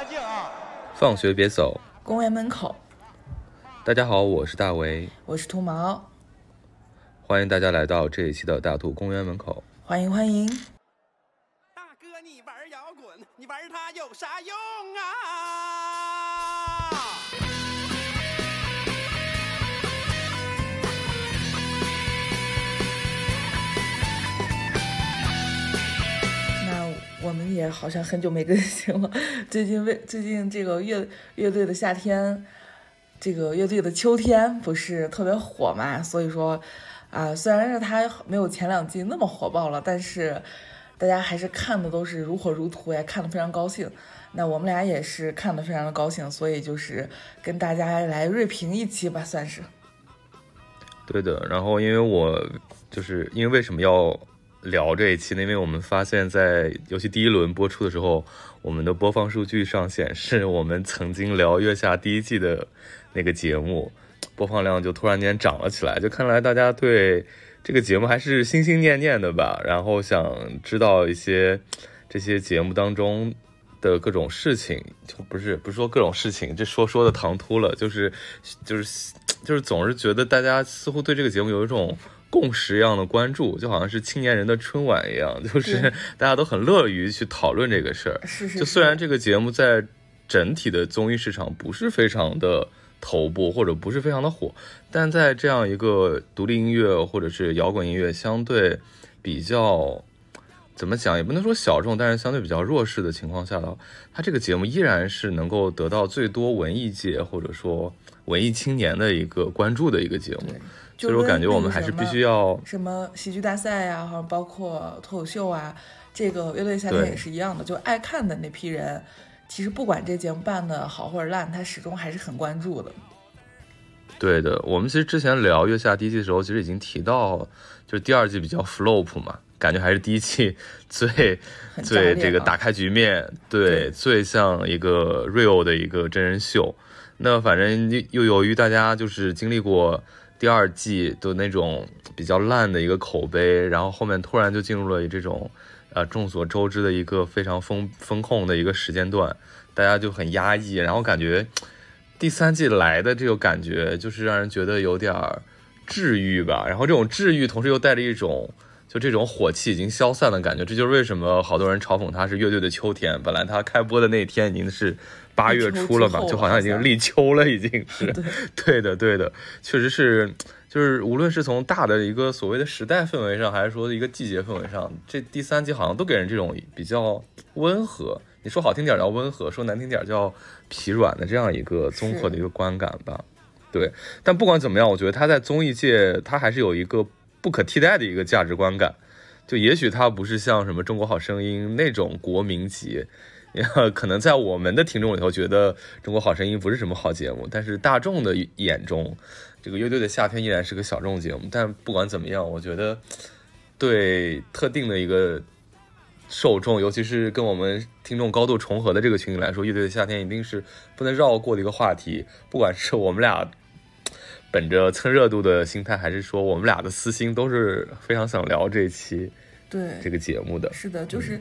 安静啊！放学别走，公园门口。大家好，我是大为，我是兔毛，欢迎大家来到这一期的大兔公园门口。欢迎欢迎。也好像很久没更新了。最近为最近这个乐乐队的夏天，这个乐队的秋天不是特别火嘛？所以说啊，虽然是它没有前两季那么火爆了，但是大家还是看的都是如火如荼呀，看的非常高兴。那我们俩也是看的非常的高兴，所以就是跟大家来锐评一期吧，算是。对的，然后因为我就是因为为什么要聊这一期呢？因为我们发现，在游戏第一轮播出的时候，我们的播放数据上显示，我们曾经聊《月下》第一季的那个节目，播放量就突然间涨了起来，就看来大家对这个节目还是心心念念的吧。然后想知道一些这些节目当中的各种事情，就不是不是说各种事情，这说说的唐突了，就是就是就是总是觉得大家似乎对这个节目有一种。共识一样的关注，就好像是青年人的春晚一样，就是大家都很乐于去讨论这个事儿。是是。就虽然这个节目在整体的综艺市场不是非常的头部，或者不是非常的火，但在这样一个独立音乐或者是摇滚音乐相对比较怎么讲，也不能说小众，但是相对比较弱势的情况下的，它这个节目依然是能够得到最多文艺界或者说文艺青年的一个关注的一个节目。所以我感觉我们还是必须要什么喜剧大赛呀，或者包括脱口秀啊，这个乐队夏天也是一样的，就爱看的那批人，其实不管这节目办的好或者烂，他始终还是很关注的。对的，我们其实之前聊月下第一季的时候，其实已经提到，就是第二季比较 flop 嘛，感觉还是第一季 最最这个打开局面，对，最像一个 real 的一个真人秀。那反正又由于大家就是经历过。第二季的那种比较烂的一个口碑，然后后面突然就进入了这种，呃，众所周知的一个非常风风控的一个时间段，大家就很压抑，然后感觉第三季来的这个感觉就是让人觉得有点治愈吧，然后这种治愈同时又带着一种就这种火气已经消散的感觉，这就是为什么好多人嘲讽他是乐队的秋天，本来他开播的那天已经是。八月初了嘛，就好像已经立秋了，已经是，对的，对的，确实是，就是无论是从大的一个所谓的时代氛围上，还是说一个季节氛围上，这第三季好像都给人这种比较温和，你说好听点叫温和，说难听点叫疲软的这样一个综合的一个观感吧。对，但不管怎么样，我觉得他在综艺界他还是有一个不可替代的一个价值观感，就也许它不是像什么中国好声音那种国民级。可能在我们的听众里头，觉得《中国好声音》不是什么好节目，但是大众的眼中，这个乐队的夏天依然是个小众节目。但不管怎么样，我觉得对特定的一个受众，尤其是跟我们听众高度重合的这个群体来说，乐队的夏天一定是不能绕过的一个话题。不管是我们俩本着蹭热度的心态，还是说我们俩的私心，都是非常想聊这一期对这个节目的。是的，就是。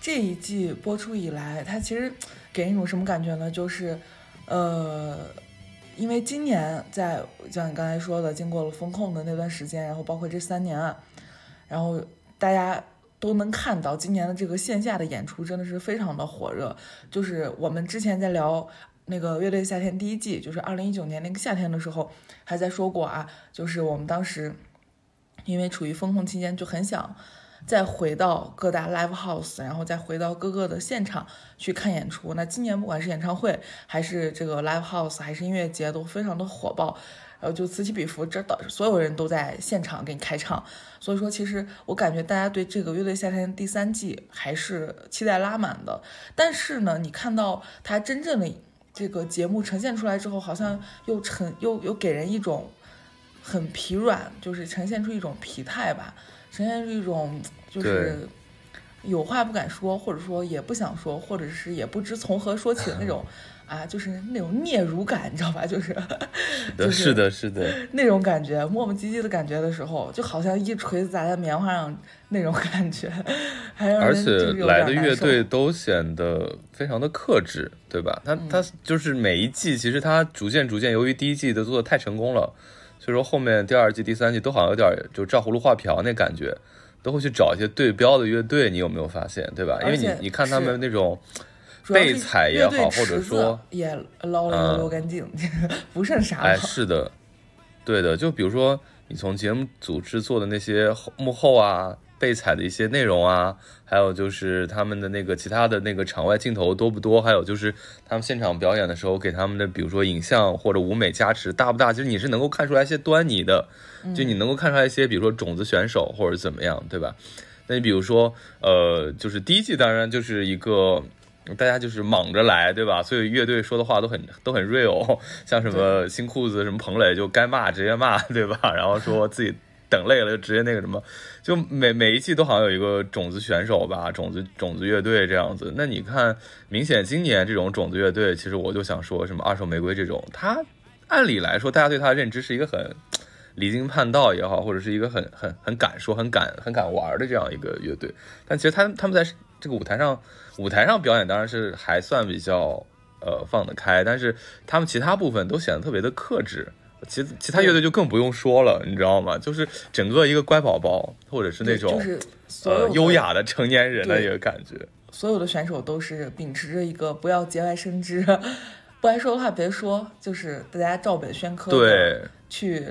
这一季播出以来，它其实给人一种什么感觉呢？就是，呃，因为今年在像你刚才说的，经过了风控的那段时间，然后包括这三年啊，然后大家都能看到今年的这个线下的演出真的是非常的火热。就是我们之前在聊那个乐队夏天第一季，就是二零一九年那个夏天的时候，还在说过啊，就是我们当时因为处于风控期间，就很想。再回到各大 live house，然后再回到各个的现场去看演出。那今年不管是演唱会，还是这个 live house，还是音乐节，都非常的火爆。然后就此起彼伏，这导所有人都在现场给你开唱。所以说，其实我感觉大家对这个乐队夏天第三季还是期待拉满的。但是呢，你看到它真正的这个节目呈现出来之后，好像又呈又又给人一种很疲软，就是呈现出一种疲态吧。呈现出一种就是有话不敢说，或者说也不想说，或者是也不知从何说起的那种 啊，就是那种嗫嚅感，你知道吧？就是是的，是的，那种感觉，磨磨唧唧的感觉的时候，就好像一锤子砸在棉花上那种感觉，还让而且来的乐队都显得非常的克制，对吧？他他就是每一季，其实他逐渐逐渐，由于第一季的做的太成功了，所以说后面第二季、第三季都好像有点就照葫芦画瓢那感觉，都会去找一些对标的乐队，你有没有发现，对吧？因为你你看他们那种。被踩也好，或者说也捞了捞干净，不剩啥了。哎，是的，对的。就比如说，你从节目组制作的那些幕后啊，被踩的一些内容啊，还有就是他们的那个其他的那个场外镜头多不多？还有就是他们现场表演的时候给他们的，比如说影像或者舞美加持大不大？其实你是能够看出来一些端倪的，就你能够看出来一些，比如说种子选手或者怎么样，对吧？那你比如说，呃，就是第一季当然就是一个。大家就是莽着来，对吧？所以乐队说的话都很都很 real，像什么新裤子、什么彭磊就该骂直接骂，对吧？然后说自己等累了就直接那个什么，就每每一季都好像有一个种子选手吧，种子种子乐队这样子。那你看，明显今年这种种子乐队，其实我就想说什么二手玫瑰这种，他按理来说大家对他的认知是一个很离经叛道也好，或者是一个很很很敢说、很敢很敢玩的这样一个乐队，但其实他他们在这个舞台上。舞台上表演当然是还算比较呃放得开，但是他们其他部分都显得特别的克制。其其他乐队就更不用说了，你知道吗？就是整个一个乖宝宝，或者是那种就是呃优雅的成年人的一个感觉。所有的选手都是秉持着一个不要节外生枝，不爱说的话别说，就是大家照本宣科对去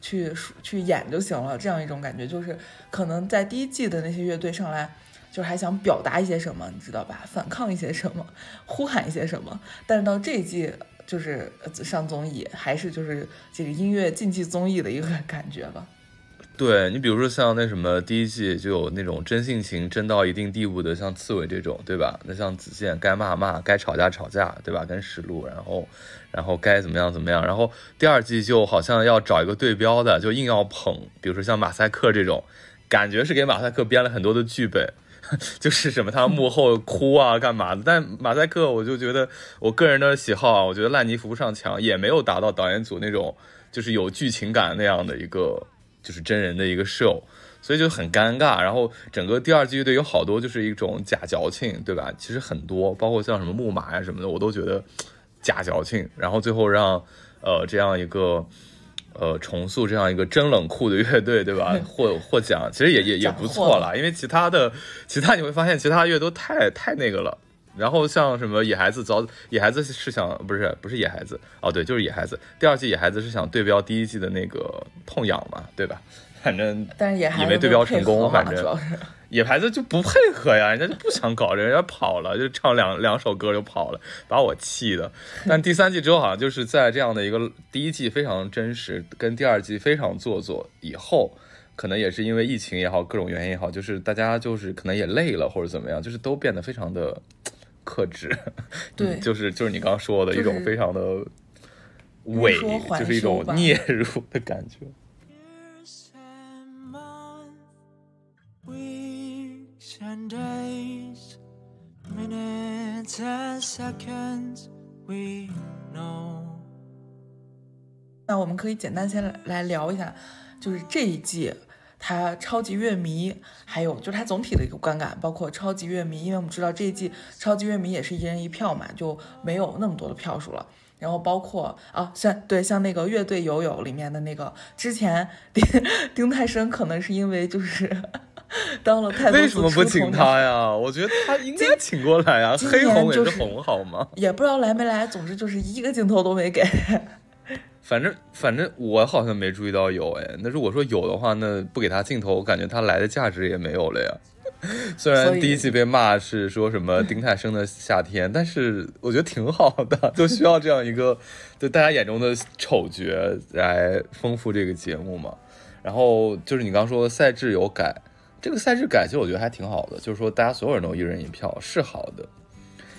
去去演就行了。这样一种感觉，就是可能在第一季的那些乐队上来。就是还想表达一些什么，你知道吧？反抗一些什么，呼喊一些什么。但是到这一季，就是上综艺，还是就是这个音乐竞技综艺的一个感觉吧。对你，比如说像那什么，第一季就有那种真性情真到一定地步的，像刺猬这种，对吧？那像子健，该骂骂，该吵架吵架，对吧？跟石路，然后然后该怎么样怎么样。然后第二季就好像要找一个对标的，就硬要捧，比如说像马赛克这种，感觉是给马赛克编了很多的剧本。就是什么，他幕后哭啊，干嘛的？但马赛克，我就觉得我个人的喜好啊，我觉得烂泥扶不上墙，也没有达到导演组那种就是有剧情感那样的一个就是真人的一个 show，所以就很尴尬。然后整个第二季乐队有好多就是一种假矫情，对吧？其实很多，包括像什么木马呀什么的，我都觉得假矫情。然后最后让呃这样一个。呃，重塑这样一个真冷酷的乐队，对吧？获获奖，其实也也也不错了。因为其他的，其他你会发现，其他乐都太太那个了。然后像什么野孩子，早野孩子是想不是不是野孩子哦，对，就是野孩子。第二季野孩子是想对标第一季的那个痛痒嘛，对吧？反正但是也以为对标成功，反正。野孩子就不配合呀，人家就不想搞这，人家跑了，就唱两两首歌就跑了，把我气的。但第三季之后好像就是在这样的一个第一季非常真实，跟第二季非常做作以后，可能也是因为疫情也好，各种原因也好，就是大家就是可能也累了或者怎么样，就是都变得非常的克制。对，就是就是你刚刚说的一种非常的伪，就是一种嗫嚅 的感觉。And days, minutes and seconds, we know. 那我们可以简单先来聊一下，就是这一季它超级乐迷，还有就是它总体的一个观感，包括超级乐迷，因为我们知道这一季超级乐迷也是一人一票嘛，就没有那么多的票数了。然后包括啊，像对像那个乐队友友里面的那个之前丁丁太升，可能是因为就是。当了太多为什么不请他呀？我觉得他 应该请过来呀。黑红也是红好吗？也不知道来没来，总之就是一个镜头都没给。反正反正我好像没注意到有哎。那如果说有的话，那不给他镜头，我感觉他来的价值也没有了呀。虽然第一季被骂是说什么丁太升的夏天，但是我觉得挺好的，就需要这样一个就大家眼中的丑角来丰富这个节目嘛。然后就是你刚说赛制有改。这个赛制改，其实我觉得还挺好的，就是说大家所有人都一人一票是好的，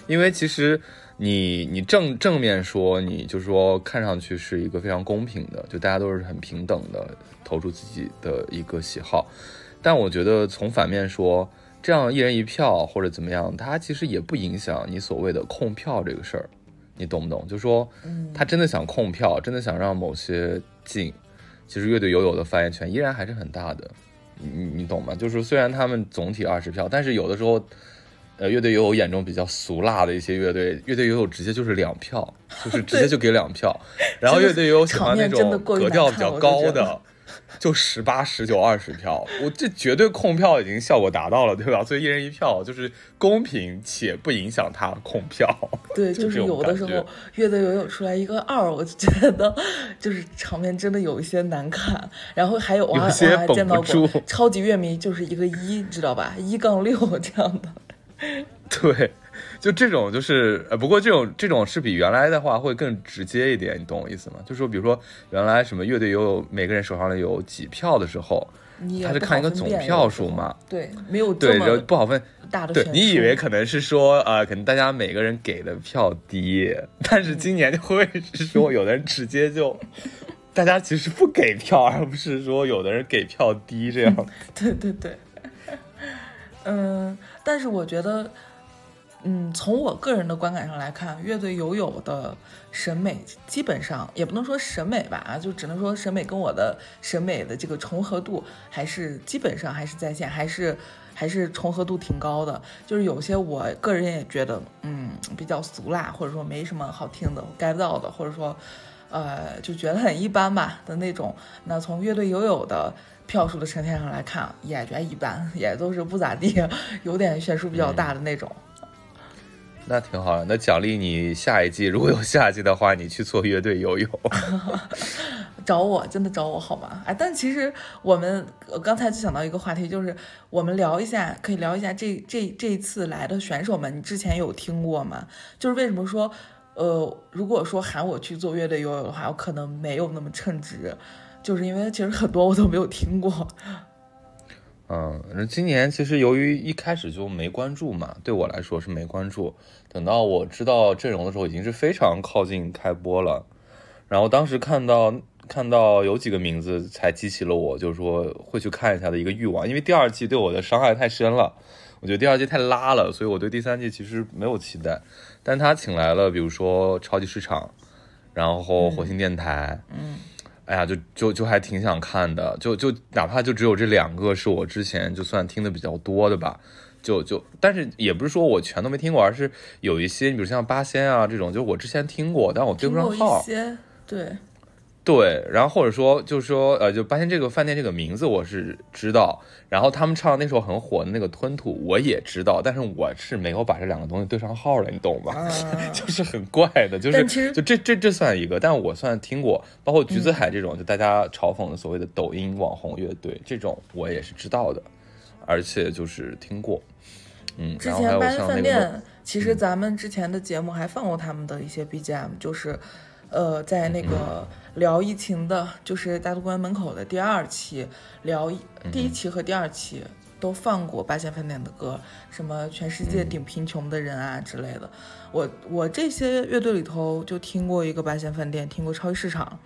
因为其实你你正正面说，你就是说看上去是一个非常公平的，就大家都是很平等的投出自己的一个喜好，但我觉得从反面说，这样一人一票或者怎么样，它其实也不影响你所谓的控票这个事儿，你懂不懂？就说他真的想控票，真的想让某些进，其实乐队友友的发言权依然还是很大的。你你你懂吗？就是虽然他们总体二十票，但是有的时候。呃，乐队友友眼中比较俗辣的一些乐队，乐队友友直接就是两票，就是直接就给两票。然后乐队友友喜欢那种格调比较高的，就十八、十九、二十票。我这绝对控票已经效果达到了，对吧？所以一人一票就是公平且不影响他控票。对，就是有的时候乐队游泳出来一个二，我就觉得就是场面真的有一些难看。然后还有我还见到过超级乐迷就是一个一，知道吧？一杠六这样的。对，就这种就是呃，不过这种这种是比原来的话会更直接一点，你懂我意思吗？就是说，比如说原来什么乐队有每个人手上有几票的时候，他是看一个总票数嘛？对，没有对，然后不好分大的。对你以为可能是说呃，可能大家每个人给的票低，但是今年就会是说有的人直接就大家其实不给票，而不是说有的人给票低这样。对对对，嗯。但是我觉得，嗯，从我个人的观感上来看，乐队友友的审美基本上也不能说审美吧，就只能说审美跟我的审美的这个重合度还是基本上还是在线，还是还是重合度挺高的。就是有些我个人也觉得，嗯，比较俗辣，或者说没什么好听的、get 到的，或者说，呃，就觉得很一般吧的那种。那从乐队友友的。票数的呈现上来看，也觉得一般，也都是不咋地，有点悬殊比较大的那种。那挺好的，那奖励你下一季，如果有下一季的话，你去做乐队游泳。找我，真的找我好吗？哎，但其实我们刚才就想到一个话题，就是我们聊一下，可以聊一下这这这一次来的选手们，你之前有听过吗？就是为什么说，呃，如果说喊我去做乐队游泳的话，我可能没有那么称职。就是因为其实很多我都没有听过，嗯，那今年其实由于一开始就没关注嘛，对我来说是没关注。等到我知道阵容的时候，已经是非常靠近开播了。然后当时看到看到有几个名字，才激起了我就是说会去看一下的一个欲望。因为第二季对我的伤害太深了，我觉得第二季太拉了，所以我对第三季其实没有期待。但他请来了，比如说超级市场，然后火星电台，嗯。哎呀，就就就还挺想看的，就就哪怕就只有这两个是我之前就算听的比较多的吧，就就，但是也不是说我全都没听过，而是有一些，你比如像八仙啊这种，就我之前听过，但我对不上号。对。对，然后或者说就是说，呃，就发现这个饭店这个名字我是知道，然后他们唱的那首很火的那个《吞吐》我也知道，但是我是没有把这两个东西对上号的，你懂吧？就是很怪的，就是就这这这算一个，但我算听过，包括橘子海这种，就大家嘲讽的所谓的抖音网红乐队这种，我也是知道的，而且就是听过。嗯，之前八仙饭店，其实咱们之前的节目还放过他们的一些 BGM，就是。呃，在那个聊疫情的，就是大都关门口的第二期，聊第一期和第二期都放过八仙饭店的歌，什么全世界顶贫穷的人啊之类的。我我这些乐队里头就听过一个八仙饭店，听过超级市场，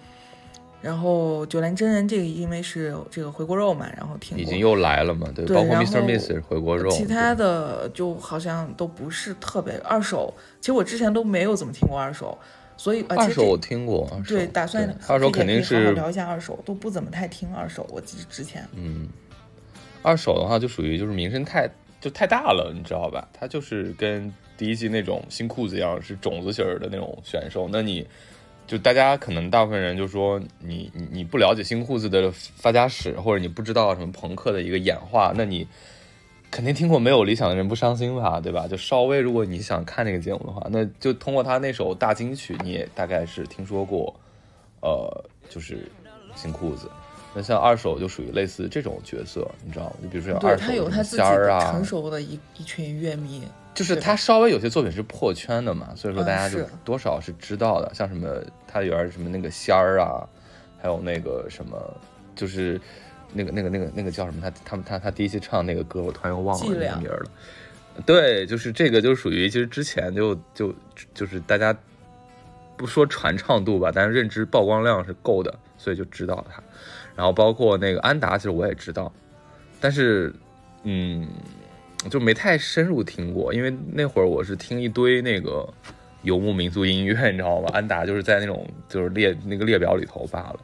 然后九连真人这个因为是这个回锅肉嘛，然后听过。已经又来了嘛，对，包括 Mr. Miss 回锅肉。其他的就好像都不是特别二手，其实我之前都没有怎么听过二手。所以二手我听过，对，打算二手肯定是聊一下二手，都不怎么太听二手。我之之前，嗯，二手的话就属于就是名声太就太大了，你知道吧？他就是跟第一季那种新裤子一样，是种子型的那种选手。那你就大家可能大部分人就说你你你不了解新裤子的发家史，或者你不知道什么朋克的一个演化，那你。肯定听过没有理想的人不伤心吧，对吧？就稍微如果你想看这个节目的话，那就通过他那首大金曲，你也大概是听说过，呃，就是新裤子。那像二手就属于类似这种角色，你知道吗？就比如说二手仙儿啊，成熟的一一群乐迷，就是他稍微有些作品是破圈的嘛，所以说大家就多少是知道的。像什么他有点什么那个仙儿啊，还有那个什么就是。那个、那个、那个、那个叫什么？他、他们、他、他第一期唱那个歌，我突然又忘了那个名了。对，就是这个，就属于其实之前就就就是大家不说传唱度吧，但是认知曝光量是够的，所以就知道他。然后包括那个安达，其实我也知道，但是嗯，就没太深入听过，因为那会儿我是听一堆那个游牧民族音乐，你知道吧？安达就是在那种就是列那个列表里头罢了。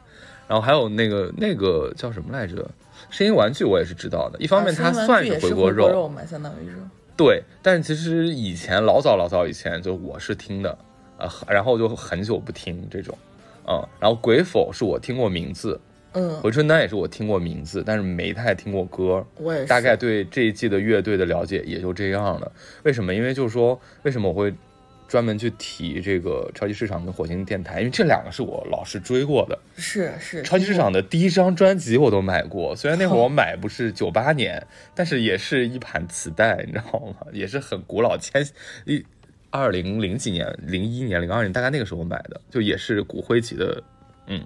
然后还有那个那个叫什么来着？声音玩具我也是知道的，一方面它算是回锅肉嘛，相当于是。对，但是其实以前老早老早以前就我是听的，啊，然后就很久不听这种，嗯，然后鬼否是我听过名字，嗯，回春丹也是我听过名字，但是没太听过歌，我也是，大概对这一季的乐队的了解也就这样了。为什么？因为就是说，为什么我会？专门去提这个超级市场跟火星电台，因为这两个是我老是追过的。是是，超级市场的第一张专辑我都买过，虽然那会儿我买不是九八年，但是也是一盘磁带，你知道吗？也是很古老，千一二零零几年、零一年、零二年，大概那个时候买的，就也是骨灰级的，嗯。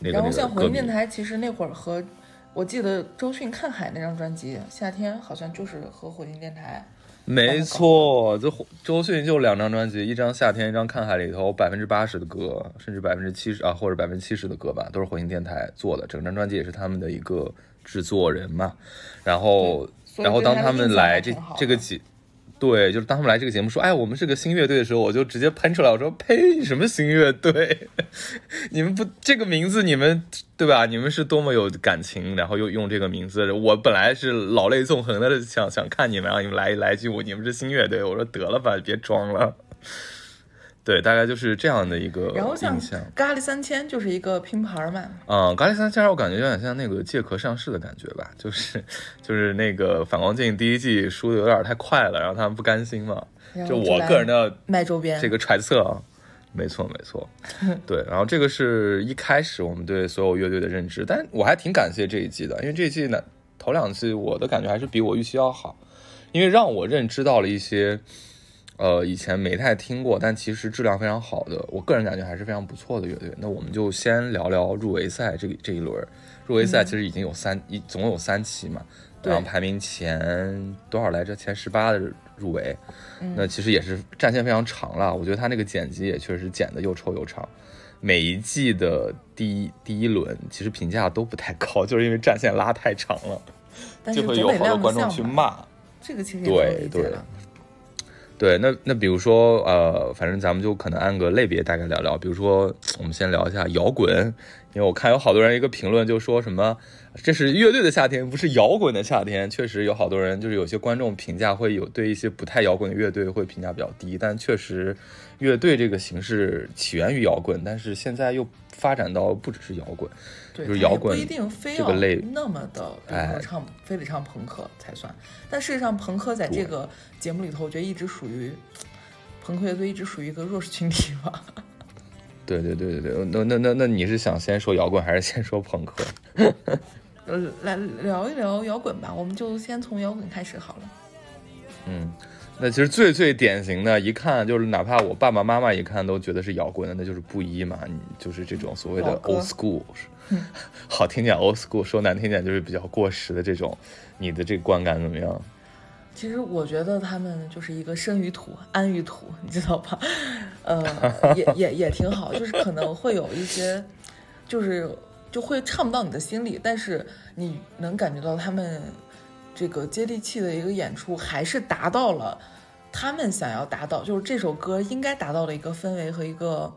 然后像火星电台，其实那会儿和我记得周迅《看海》那张专辑，夏天好像就是和火星电台。没错，这周迅就两张专辑，一张夏天，一张看海里头百分之八十的歌，甚至百分之七十啊，或者百分之七十的歌吧，都是火星电台做的。整张专辑也是他们的一个制作人嘛。然后，然后当他们来这这个节。对，就是当他们来这个节目说，哎，我们是个新乐队的时候，我就直接喷出来，我说，呸，什么新乐队？你们不这个名字，你们对吧？你们是多么有感情，然后又用这个名字。我本来是老泪纵横的，想想看你们，让你们来来一句，我你们是新乐队。我说得了吧，别装了。对，大概就是这样的一个印象。咖喱三千就是一个拼盘嘛。嗯，咖喱三千我感觉有点像那个借壳上市的感觉吧，就是就是那个反光镜第一季输的有点太快了，然后他们不甘心嘛。就我个人的卖周边这个揣测啊，没错没错。对，然后这个是一开始我们对所有乐队的认知，但我还挺感谢这一季的，因为这一季呢头两季我的感觉还是比我预期要好，因为让我认知到了一些。呃，以前没太听过，但其实质量非常好的，我个人感觉还是非常不错的乐队。那我们就先聊聊入围赛这个这一轮。入围赛其实已经有三一，总共有三期嘛，然后排名前多少来着？前十八的入围，那其实也是战线非常长了。我觉得他那个剪辑也确实剪得又臭又长。每一季的第一第一轮其实评价都不太高，就是因为战线拉太长了，就会有好多观众去骂。这个其实对对。对，那那比如说，呃，反正咱们就可能按个类别大概聊聊。比如说，我们先聊一下摇滚，因为我看有好多人一个评论就说什么，这是乐队的夏天，不是摇滚的夏天。确实有好多人，就是有些观众评价会有对一些不太摇滚的乐队会评价比较低，但确实，乐队这个形式起源于摇滚，但是现在又发展到不只是摇滚。就是摇滚不一定非要那么的，哎，唱非得唱朋克才算。但事实上，朋克在这个节目里头，我觉得一直属于朋克乐队，一直属于一个弱势群体吧。对对对对对，那那那那你是想先说摇滚还是先说朋克？呃，来聊一聊摇滚吧，我们就先从摇滚开始好了。嗯。那其实最最典型的，一看就是哪怕我爸爸妈妈一看都觉得是摇滚的，那就是布衣嘛，你就是这种所谓的 old school，好听点 old school，说难听点就是比较过时的这种，你的这个观感怎么样？其实我觉得他们就是一个生于土，安于土，你知道吧？呃，也 也也挺好，就是可能会有一些，就是就会唱不到你的心里，但是你能感觉到他们。这个接地气的一个演出，还是达到了他们想要达到，就是这首歌应该达到的一个氛围和一个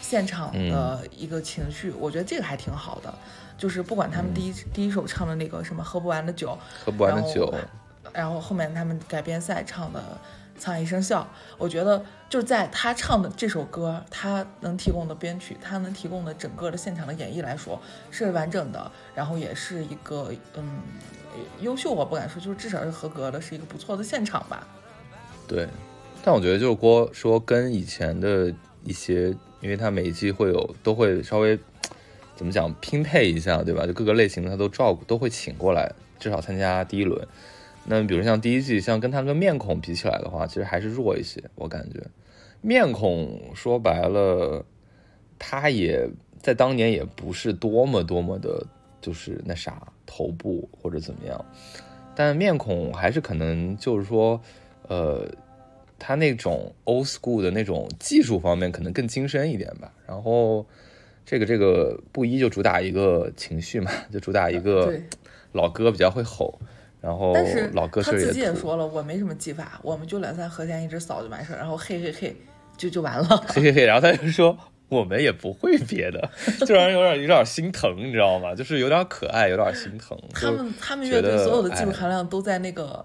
现场的一个情绪。我觉得这个还挺好的，就是不管他们第一第一首唱的那个什么喝不完的酒，喝不完的酒，然后后面他们改编赛唱的《沧海一声笑》，我觉得就是在他唱的这首歌，他能提供的编曲，他能提供的整个的现场的演绎来说是完整的，然后也是一个嗯。优秀我不敢说，就是至少是合格的，是一个不错的现场吧。对，但我觉得就是郭说跟以前的一些，因为他每一季会有都会稍微怎么讲拼配一下，对吧？就各个类型的他都照顾，都会请过来，至少参加第一轮。那比如像第一季，像跟他跟面孔比起来的话，其实还是弱一些。我感觉面孔说白了，他也在当年也不是多么多么的，就是那啥。头部或者怎么样，但面孔还是可能就是说，呃，他那种 old school 的那种技术方面可能更精深一点吧。然后这个这个布衣就主打一个情绪嘛，就主打一个老哥比较会吼。然后但是老哥他自己也说了，我没什么技法，我们就两三和弦一直扫就完事儿，然后嘿嘿嘿就就完了。嘿嘿嘿，然后他就说我们也不会别的，就让人有点有点心疼，你知道吗？就是有点可爱，有点心疼。他们他们乐队所有的技术含量都在那个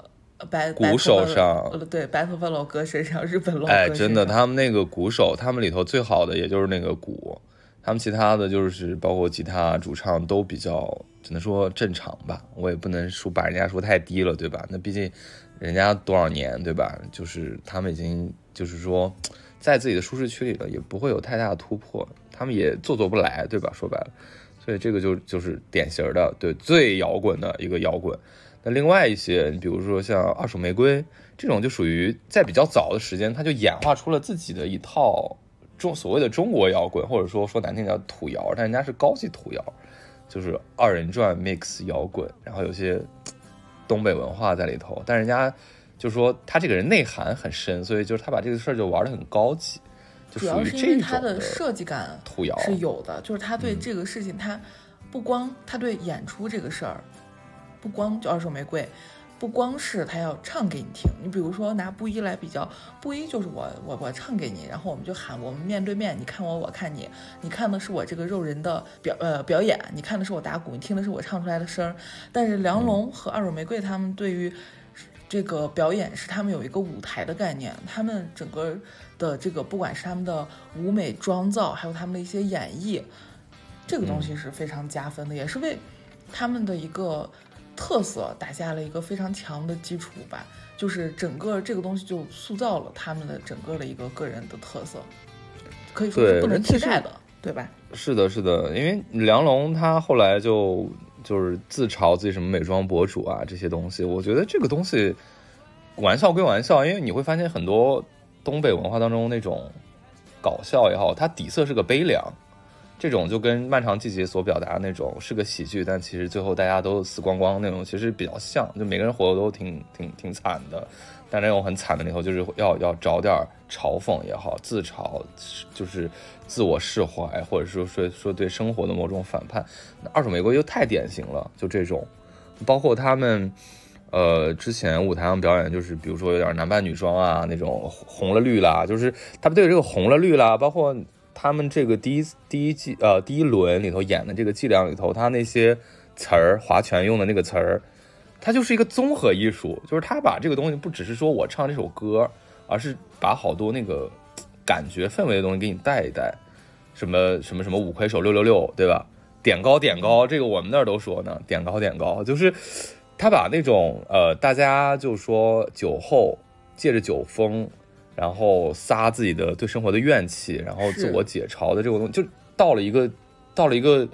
白鼓手上，呃，对，白头发老哥身上，日本老哥哎，真的，他们那个鼓手，他们里头最好的也就是那个鼓，他们其他的就是包括吉他、主唱都比较只能说正常吧，我也不能说把人家说太低了，对吧？那毕竟。人家多少年，对吧？就是他们已经，就是说，在自己的舒适区里了，也不会有太大的突破。他们也做做不来，对吧？说白了，所以这个就就是典型的对最摇滚的一个摇滚。那另外一些，你比如说像二手玫瑰这种，就属于在比较早的时间，他就演化出了自己的一套中所谓的中国摇滚，或者说说难听点土摇，但人家是高级土摇，就是二人转 mix 摇滚，然后有些。东北文化在里头，但人家就说他这个人内涵很深，所以就是他把这个事儿就玩的很高级，就属于这种他的设计感是有的，就是他对这个事情，他不光他对演出这个事儿，不光就二手玫瑰。不光是他要唱给你听，你比如说拿布衣来比较，布衣就是我我我唱给你，然后我们就喊我们面对面，你看我我看你，你看的是我这个肉人的表呃表演，你看的是我打鼓，你听的是我唱出来的声儿。但是梁龙和二手玫瑰他们对于这个表演是他们有一个舞台的概念，他们整个的这个不管是他们的舞美妆造，还有他们的一些演绎，这个东西是非常加分的，也是为他们的一个。特色打下了一个非常强的基础吧，就是整个这个东西就塑造了他们的整个的一个个人的特色，可以说是不能替代的，对吧？是的，是的，因为梁龙他后来就就是自嘲自己什么美妆博主啊这些东西，我觉得这个东西玩笑归玩笑，因为你会发现很多东北文化当中那种搞笑也好，它底色是个悲凉。这种就跟《漫长季节》所表达的那种是个喜剧，但其实最后大家都死光光那种，其实比较像，就每个人活的都挺挺挺惨的。但那种很惨的里头，就是要要找点嘲讽也好，自嘲，就是自我释怀，或者说说说对生活的某种反叛。那二手玫瑰就太典型了，就这种，包括他们，呃，之前舞台上表演，就是比如说有点男扮女装啊，那种红了绿啦，就是他们对这个红了绿啦，包括。他们这个第一第一季呃第一轮里头演的这个伎俩里头，他那些词儿划拳用的那个词儿，它就是一个综合艺术，就是他把这个东西不只是说我唱这首歌，而是把好多那个感觉氛围的东西给你带一带，什么 什么什么五魁首六六六，对吧？点高点高，这个我们那儿都说呢，点高点高，就是他把那种呃大家就说酒后借着酒疯。然后撒自己的对生活的怨气，然后自我解嘲的这个东西，就到了一个，到了一个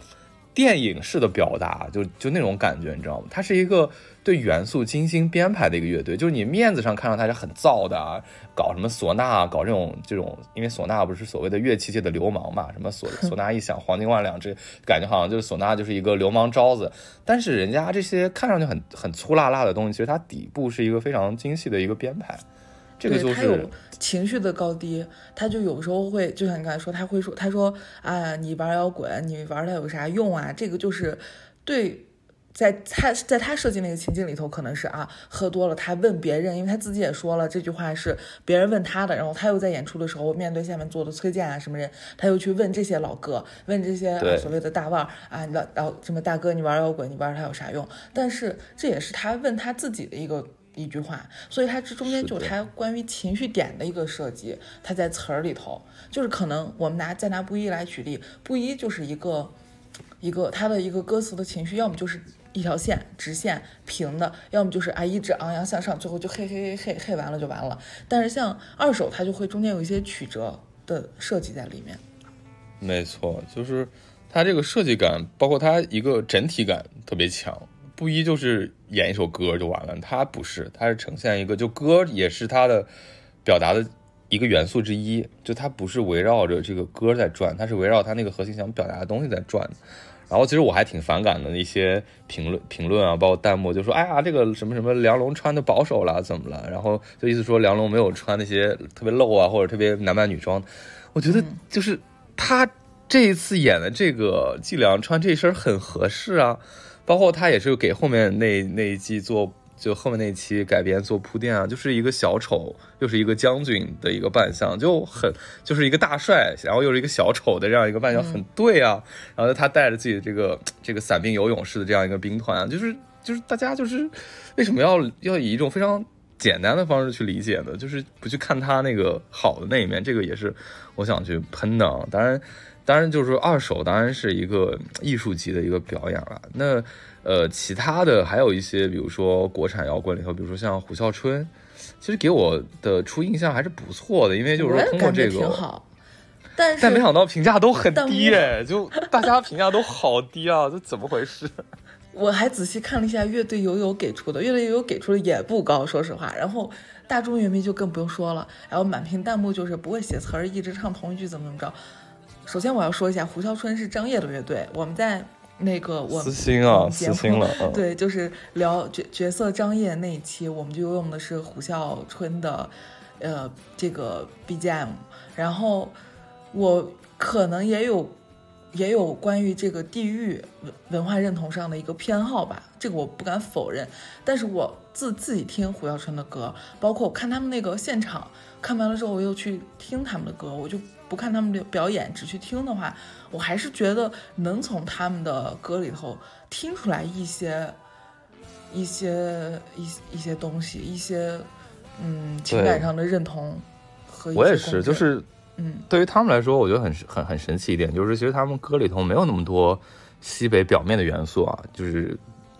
电影式的表达，就就那种感觉，你知道吗？它是一个对元素精心编排的一个乐队，就是你面子上看到它是很燥的啊，搞什么唢呐，搞这种这种，因为唢呐不是所谓的乐器界的流氓嘛，什么唢 唢呐一响，黄金万两，这感觉好像就是唢呐就是一个流氓招子。但是人家这些看上去很很粗辣辣的东西，其实它底部是一个非常精细的一个编排。这个就是。情绪的高低，他就有时候会，就像你刚才说，他会说，他说啊，你玩摇滚，你玩它有啥用啊？这个就是对，在他在他设计那个情境里头，可能是啊，喝多了，他问别人，因为他自己也说了这句话是别人问他的，然后他又在演出的时候面对下面坐的崔健啊什么人，他又去问这些老哥，问这些所谓的大腕啊，老老什么大哥，你玩摇滚，你玩它有啥用？但是这也是他问他自己的一个。一句话，所以它这中间就它关于情绪点的一个设计，它在词儿里头，就是可能我们拿再拿布衣来举例，布衣就是一个一个它的一个歌词的情绪，要么就是一条线直线平的，要么就是啊一直昂扬向上，最后就嘿嘿嘿嘿嘿完了就完了。但是像二手，它就会中间有一些曲折的设计在里面。没错，就是它这个设计感，包括它一个整体感特别强。布衣就是演一首歌就完了，他不是，他是呈现一个，就歌也是他的表达的一个元素之一，就他不是围绕着这个歌在转，他是围绕他那个核心想表达的东西在转。然后其实我还挺反感的一些评论评论啊，包括弹幕就说，哎呀，这个什么什么梁龙穿的保守了，怎么了？然后就意思说梁龙没有穿那些特别露啊，或者特别男扮女装。我觉得就是他这一次演的这个季良穿这身很合适啊。包括他也是给后面那那一季做就后面那一期改编做铺垫啊，就是一个小丑，又是一个将军的一个扮相，就很就是一个大帅，然后又是一个小丑的这样一个扮相，很对啊。然后他带着自己的这个这个伞兵游勇式的这样一个兵团啊，就是就是大家就是为什么要要以一种非常简单的方式去理解呢？就是不去看他那个好的那一面，这个也是我想去喷的。啊。当然，当然就是说二手当然是一个艺术级的一个表演了。那。呃，其他的还有一些，比如说国产摇滚里头，比如说像虎啸春，其实给我的初印象还是不错的，因为就是说通过这个，但但没想到评价都很低哎，就大家评价都好低啊，这怎么回事？我还仔细看了一下乐队友友给出的，乐队友友给出的也不高，说实话。然后大众乐迷就更不用说了，然后满屏弹幕就是不会写词儿，一直唱同一句怎么怎么着。首先我要说一下，胡笑春是张掖的乐队，我们在。那个我私心啊，私心了。对，就是聊角角色张掖那一期，我们就用的是胡笑春的，呃，这个 BGM。然后我可能也有也有关于这个地域文文化认同上的一个偏好吧，这个我不敢否认。但是我自自己听胡笑春的歌，包括我看他们那个现场，看完了之后我又去听他们的歌，我就。不看他们的表演，只去听的话，我还是觉得能从他们的歌里头听出来一些、一些、一一些东西，一些嗯情感上的认同和。我也是，就是嗯，对于他们来说，我觉得很很很神奇一点，就是其实他们歌里头没有那么多西北表面的元素啊，就是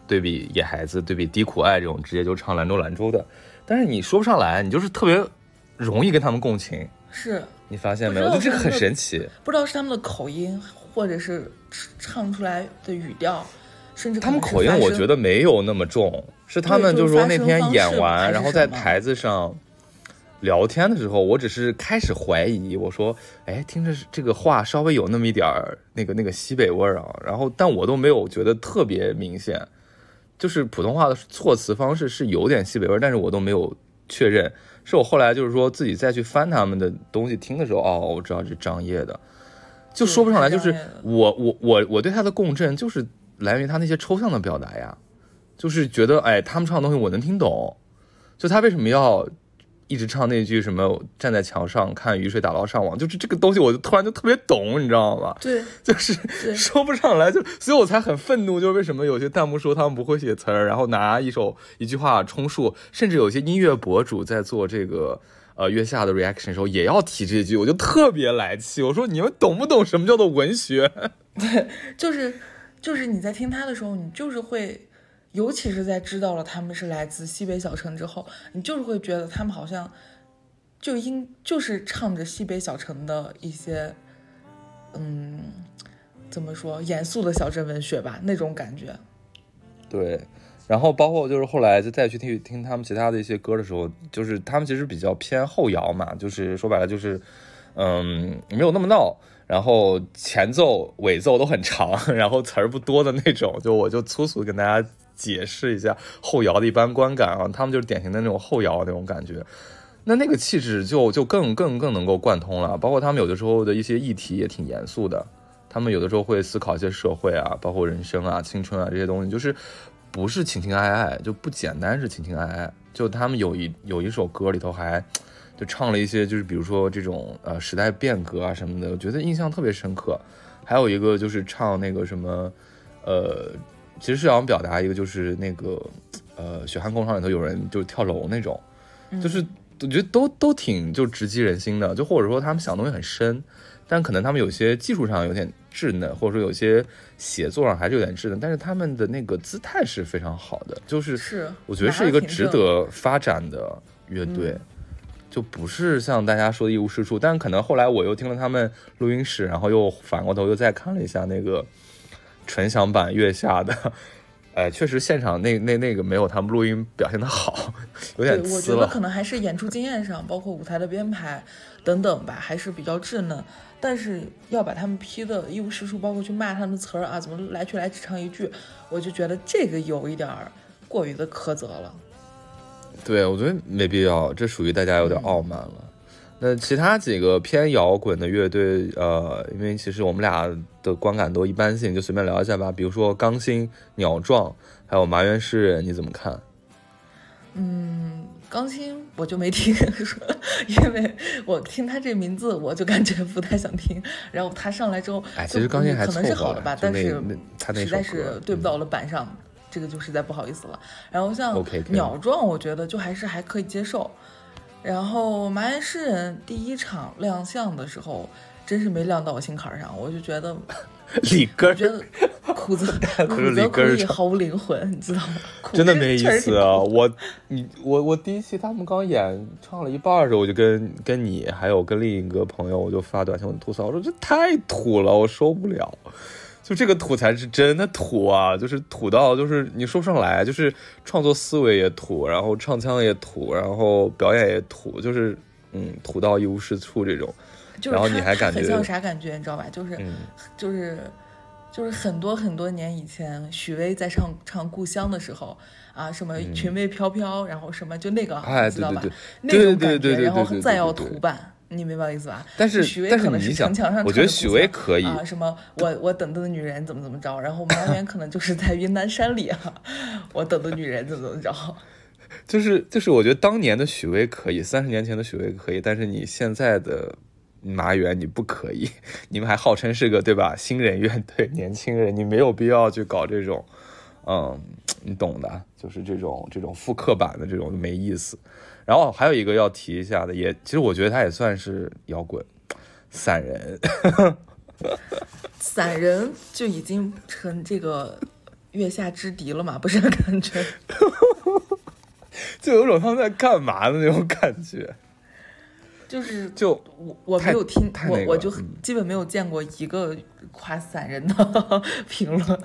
对比野孩子，对比低苦爱这种直接就唱兰州兰州的，但是你说不上来，你就是特别容易跟他们共情。是。你发现没有？就这个很神奇，不知道是他们的口音，或者是唱出来的语调，甚至他们口音，我觉得没有那么重，是他们就是说那天演完，然后在台子上聊天的时候，我只是开始怀疑，我说，哎，听着这个话稍微有那么一点儿那个那个西北味儿啊，然后但我都没有觉得特别明显，就是普通话的措辞方式是有点西北味儿，但是我都没有确认。是我后来就是说自己再去翻他们的东西听的时候，哦，我知道是张掖的，就说不上来。就是我我我我对他的共振，就是来源于他那些抽象的表达呀，就是觉得哎，他们唱的东西我能听懂，就他为什么要。一直唱那句什么站在墙上看雨水打捞上网，就是这个东西，我就突然就特别懂，你知道吗？对，就是说不上来，就所以我才很愤怒，就是为什么有些弹幕说他们不会写词儿，然后拿一首一句话充数，甚至有些音乐博主在做这个呃月下的 reaction 的时候也要提这句，我就特别来气。我说你们懂不懂什么叫做文学？对，就是就是你在听他的时候，你就是会。尤其是在知道了他们是来自西北小城之后，你就是会觉得他们好像就应就是唱着西北小城的一些，嗯，怎么说严肃的小镇文学吧，那种感觉。对，然后包括就是后来就再去听听他们其他的一些歌的时候，就是他们其实比较偏后摇嘛，就是说白了就是，嗯，没有那么闹。然后前奏、尾奏都很长，然后词儿不多的那种，就我就粗俗跟大家解释一下后摇的一般观感啊，他们就是典型的那种后摇那种感觉，那那个气质就就更更更能够贯通了，包括他们有的时候的一些议题也挺严肃的，他们有的时候会思考一些社会啊，包括人生啊、青春啊这些东西，就是不是情情爱爱，就不简单是情情爱爱，就他们有一有一首歌里头还。就唱了一些，就是比如说这种呃时代变革啊什么的，我觉得印象特别深刻。还有一个就是唱那个什么，呃，其实是想表达一个，就是那个呃血汗工厂里头有人就是跳楼那种，就是我觉得都都挺就直击人心的。就或者说他们想东西很深，但可能他们有些技术上有点稚嫩，或者说有些写作上还是有点稚嫩，但是他们的那个姿态是非常好的，就是是我觉得是一个值得发展的乐队。就不是像大家说的一无是处，但可能后来我又听了他们录音室，然后又反过头又再看了一下那个纯享版月下的，哎，确实现场那那那个没有他们录音表现的好，有点我觉得可能还是演出经验上，包括舞台的编排等等吧，还是比较稚嫩。但是要把他们批的一无是处，包括去骂他们的词儿啊，怎么来去来只唱一句，我就觉得这个有一点过于的苛责了。对，我觉得没必要，这属于大家有点傲慢了。那其他几个偏摇滚的乐队，呃，因为其实我们俩的观感都一般性，就随便聊一下吧。比如说钢心、鸟壮，还有麻原诗人，你怎么看？嗯，钢心我就没听说，因为我听他这名字我就感觉不太想听。然后他上来之后，哎，其实钢心还可能是好的吧，但是他那实在是对不到我的板上，这个就实在不好意思了。然后像鸟壮，我觉得就还是还可以接受。然后麻原诗人第一场亮相的时候，真是没亮到我心坎上，我就觉得。李根儿，觉得苦子 苦子可以毫无灵魂，你知道吗？真的没意思啊！我你我我第一期他们刚演唱了一半的时候，我就跟跟你还有跟另一个朋友，我就发短信我吐槽，我说这太土了，我受不了。就这个土才是真的土啊！就是土到就是你说不上来，就是创作思维也土，然后唱腔也土，然后表演也土，就是嗯土到一无是处这种。然后你还感觉很像啥感觉，你知道吧？就是，就是，就是很多很多年以前，许巍在唱唱《故乡》的时候啊，什么裙袂飘飘，然后什么就那个，知道吧？那种感觉，然后再要土版，你明白我意思吧？但是许巍可能是城墙上，我觉得许巍可以啊。什么我我等的女人怎么怎么着？然后马原可能就是在云南山里啊，我等的女人怎么怎么着？就是就是，我觉得当年的许巍可以，三十年前的许巍可以，但是你现在的。麻原，你不可以，你们还号称是个对吧？新人乐队，年轻人，你没有必要去搞这种，嗯，你懂的，就是这种这种复刻版的这种没意思。然后还有一个要提一下的，也其实我觉得他也算是摇滚，散人，散人就已经成这个月下之敌了嘛？不是感觉，就有种他们在干嘛的那种感觉。就是就我我没有听我我就基本没有见过一个夸散人的 评论，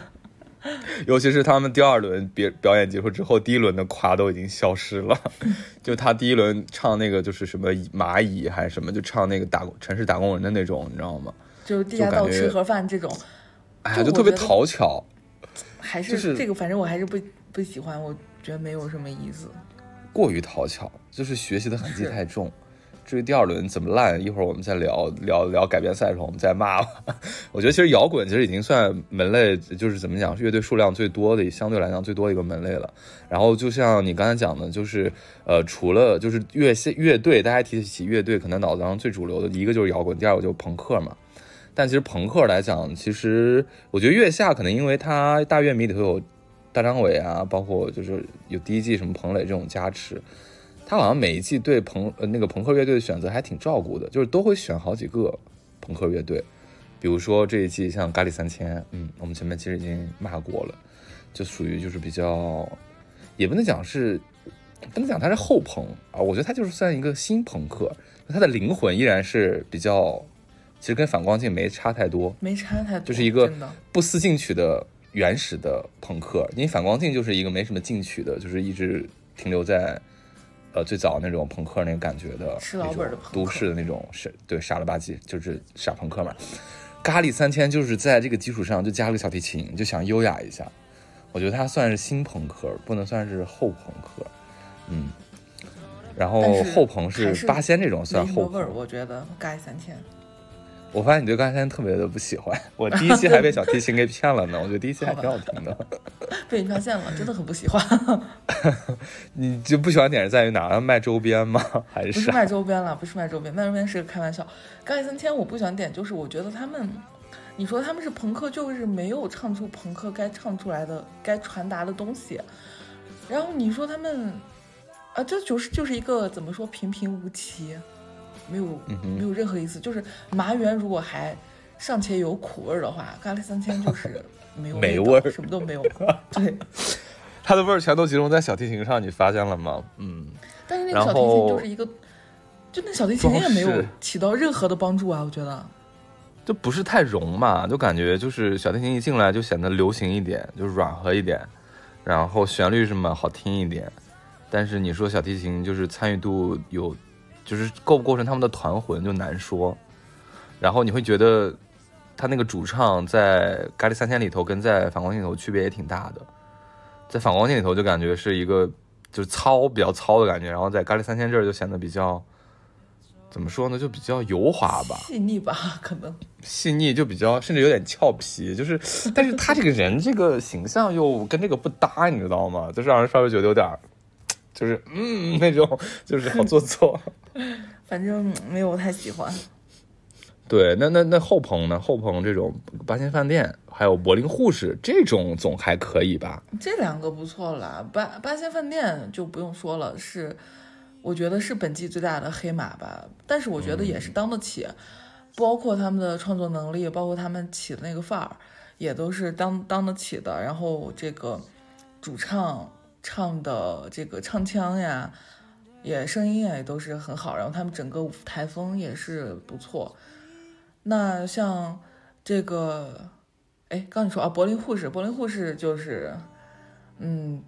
尤其是他们第二轮表表演结束之后，第一轮的夸都已经消失了。就他第一轮唱那个就是什么蚂蚁还是什么，就唱那个打城市打工人的那种，你知道吗？就是地下道吃盒饭这种，哎呀，就特别讨巧。还是这个，反正我还是不不喜欢，我觉得没有什么意思。过于讨巧，就是学习的痕迹太重。至于第二轮怎么烂，一会儿我们再聊聊聊改编赛的时候，我们再骂吧。我觉得其实摇滚其实已经算门类，就是怎么讲，乐队数量最多的，相对来讲最多一个门类了。然后就像你刚才讲的，就是呃，除了就是乐乐队，大家提得起乐队，可能脑子上最主流的一个就是摇滚，第二个就是朋克嘛。但其实朋克来讲，其实我觉得月下可能因为它大乐迷里头有大张伟啊，包括就是有第一季什么彭磊这种加持。他好像每一季对朋呃那个朋克乐队的选择还挺照顾的，就是都会选好几个朋克乐队，比如说这一季像咖喱三千，嗯，我们前面其实已经骂过了，就属于就是比较，也不能讲是，不能讲它是后朋啊，我觉得它就是算一个新朋克，他的灵魂依然是比较，其实跟反光镜没差太多，没差太多，就是一个不思进取的原始的朋克，因为反光镜就是一个没什么进取的，就是一直停留在。呃，最早那种朋克那个感觉的，都市的那种是，对，傻了吧唧，就是傻朋克嘛。咖喱三千就是在这个基础上就加了个小提琴，就想优雅一下。我觉得它算是新朋克，不能算是后朋克。嗯，然后后朋是八仙这种算后味儿，我觉得咖喱三千。我发现你对刚才特别的不喜欢，我第一期 还被小提琴给骗了呢。我觉得第一期还挺好听的。被你发现了，真的很不喜欢。你就不喜欢点是在于哪？卖周边吗？还是不是卖周边了？不是卖周边，卖周边是个开玩笑。刚才三千我不喜欢点，就是我觉得他们，你说他们是朋克，就是没有唱出朋克该唱出来的、该传达的东西。然后你说他们，啊，这就是就是一个怎么说平平无奇。没有，没有任何意思。就是麻圆如果还尚且有苦味儿的话，咖喱三千就是 没有没味儿，什么都没有。对，它的味儿全都集中在小提琴上，你发现了吗？嗯。但是那个小提琴就是一个，就那小提琴也没有起到任何的帮助啊，我觉得。就不是太融嘛，就感觉就是小提琴一进来就显得流行一点，就是软和一点，然后旋律什么好听一点。但是你说小提琴就是参与度有。就是构不构成他们的团魂就难说，然后你会觉得他那个主唱在《咖喱三千》里头跟在《反光镜》里头区别也挺大的，在《反光镜》里头就感觉是一个就是糙比较糙的感觉，然后在《咖喱三千》这儿就显得比较怎么说呢，就比较油滑吧，细腻吧，可能细腻就比较甚至有点俏皮，就是 但是他这个人这个形象又跟这个不搭，你知道吗？就是让人稍微觉得有点就是嗯那种，就是好做作。反正没有太喜欢。对，那那那后棚呢？后棚这种八仙饭店，还有柏林护士这种总还可以吧？这两个不错了，八八仙饭店就不用说了，是我觉得是本季最大的黑马吧。但是我觉得也是当得起，包括他们的创作能力，包括他们起的那个范儿，也都是当当得起的。然后这个主唱唱的这个唱腔呀，也声音也都是很好，然后他们整个舞台风也是不错。那像这个，哎，刚你说啊，柏林护士，柏林护士就是，嗯，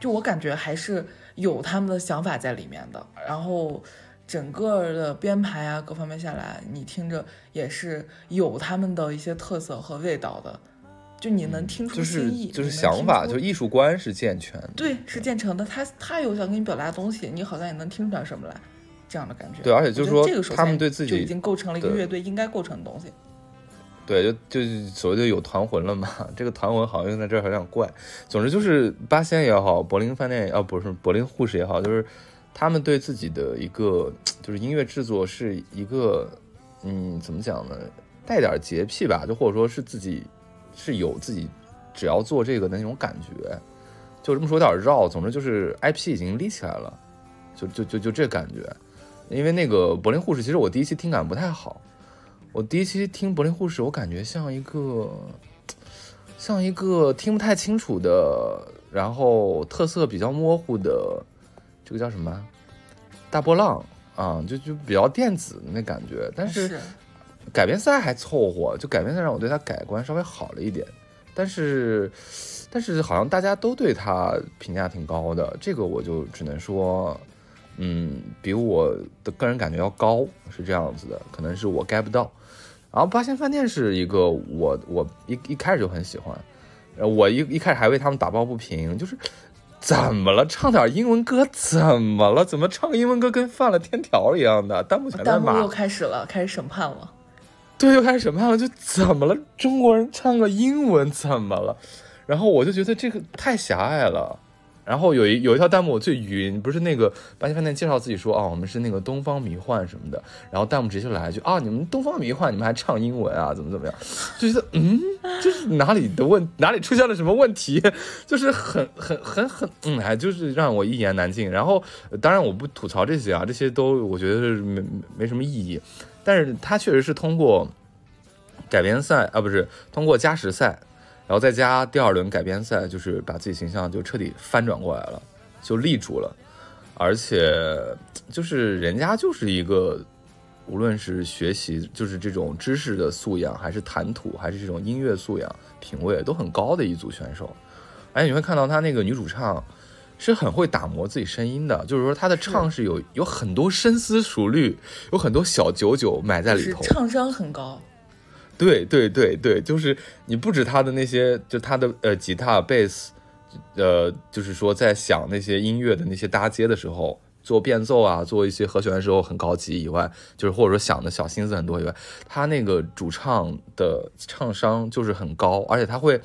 就我感觉还是有他们的想法在里面的。然后整个的编排啊，各方面下来，你听着也是有他们的一些特色和味道的。就你能听出新意，就是想法，就艺术观是健全的。对，是建成的。他他有想跟你表达的东西，你好像也能听出点什么来。这样的感觉，对，而且就是说，这个他们对自己就已经构成了一个乐队应该构成的东西。对，就就所谓的有团魂了嘛。这个团魂好像用在这儿有点怪。总之就是八仙也好，柏林饭店也好，不是柏林护士也好，就是他们对自己的一个就是音乐制作是一个，嗯，怎么讲呢？带点洁癖吧，就或者说是自己是有自己只要做这个的那种感觉。就这么说有点绕。总之就是 IP 已经立起来了，就就就就这感觉。因为那个柏林护士，其实我第一期听感不太好。我第一期听柏林护士，我感觉像一个，像一个听不太清楚的，然后特色比较模糊的，这个叫什么？大波浪啊，就就比较电子的那感觉。但是改编赛还凑合，就改编赛让我对他改观稍微好了一点。但是，但是好像大家都对他评价挺高的，这个我就只能说。嗯，比我的个人感觉要高，是这样子的，可能是我 get 不到。然后八仙饭店是一个我我一一开始就很喜欢，呃，我一一开始还为他们打抱不平，就是怎么了，唱点英文歌怎么了？怎么唱个英文歌跟犯了天条一样的？弹幕全在骂。又开始了，开始审判了。对，又开始审判了，就怎么了？中国人唱个英文怎么了？然后我就觉得这个太狭隘了。然后有一有一条弹幕我最晕，不是那个八仙饭店介绍自己说啊，我们是那个东方迷幻什么的，然后弹幕直接就来一句啊，你们东方迷幻，你们还唱英文啊，怎么怎么样？就觉得嗯，就是哪里的问哪里出现了什么问题，就是很很很很嗯，还，就是让我一言难尽。然后当然我不吐槽这些啊，这些都我觉得是没没什么意义，但是他确实是通过改编赛啊，不是通过加时赛。然后再加第二轮改编赛，就是把自己形象就彻底翻转过来了，就立住了。而且就是人家就是一个，无论是学习就是这种知识的素养，还是谈吐，还是这种音乐素养、品味都很高的一组选手。而且你会看到他那个女主唱是很会打磨自己声音的，就是说他的唱是有有很多深思熟虑，有很多小九九埋在里头，唱商很高。对对对对，就是你不止他的那些，就他的呃吉他、贝斯，呃，就是说在想那些音乐的那些搭接的时候，做变奏啊，做一些和弦的时候很高级以外，就是或者说想的小心思很多以外，他那个主唱的唱商就是很高，而且他会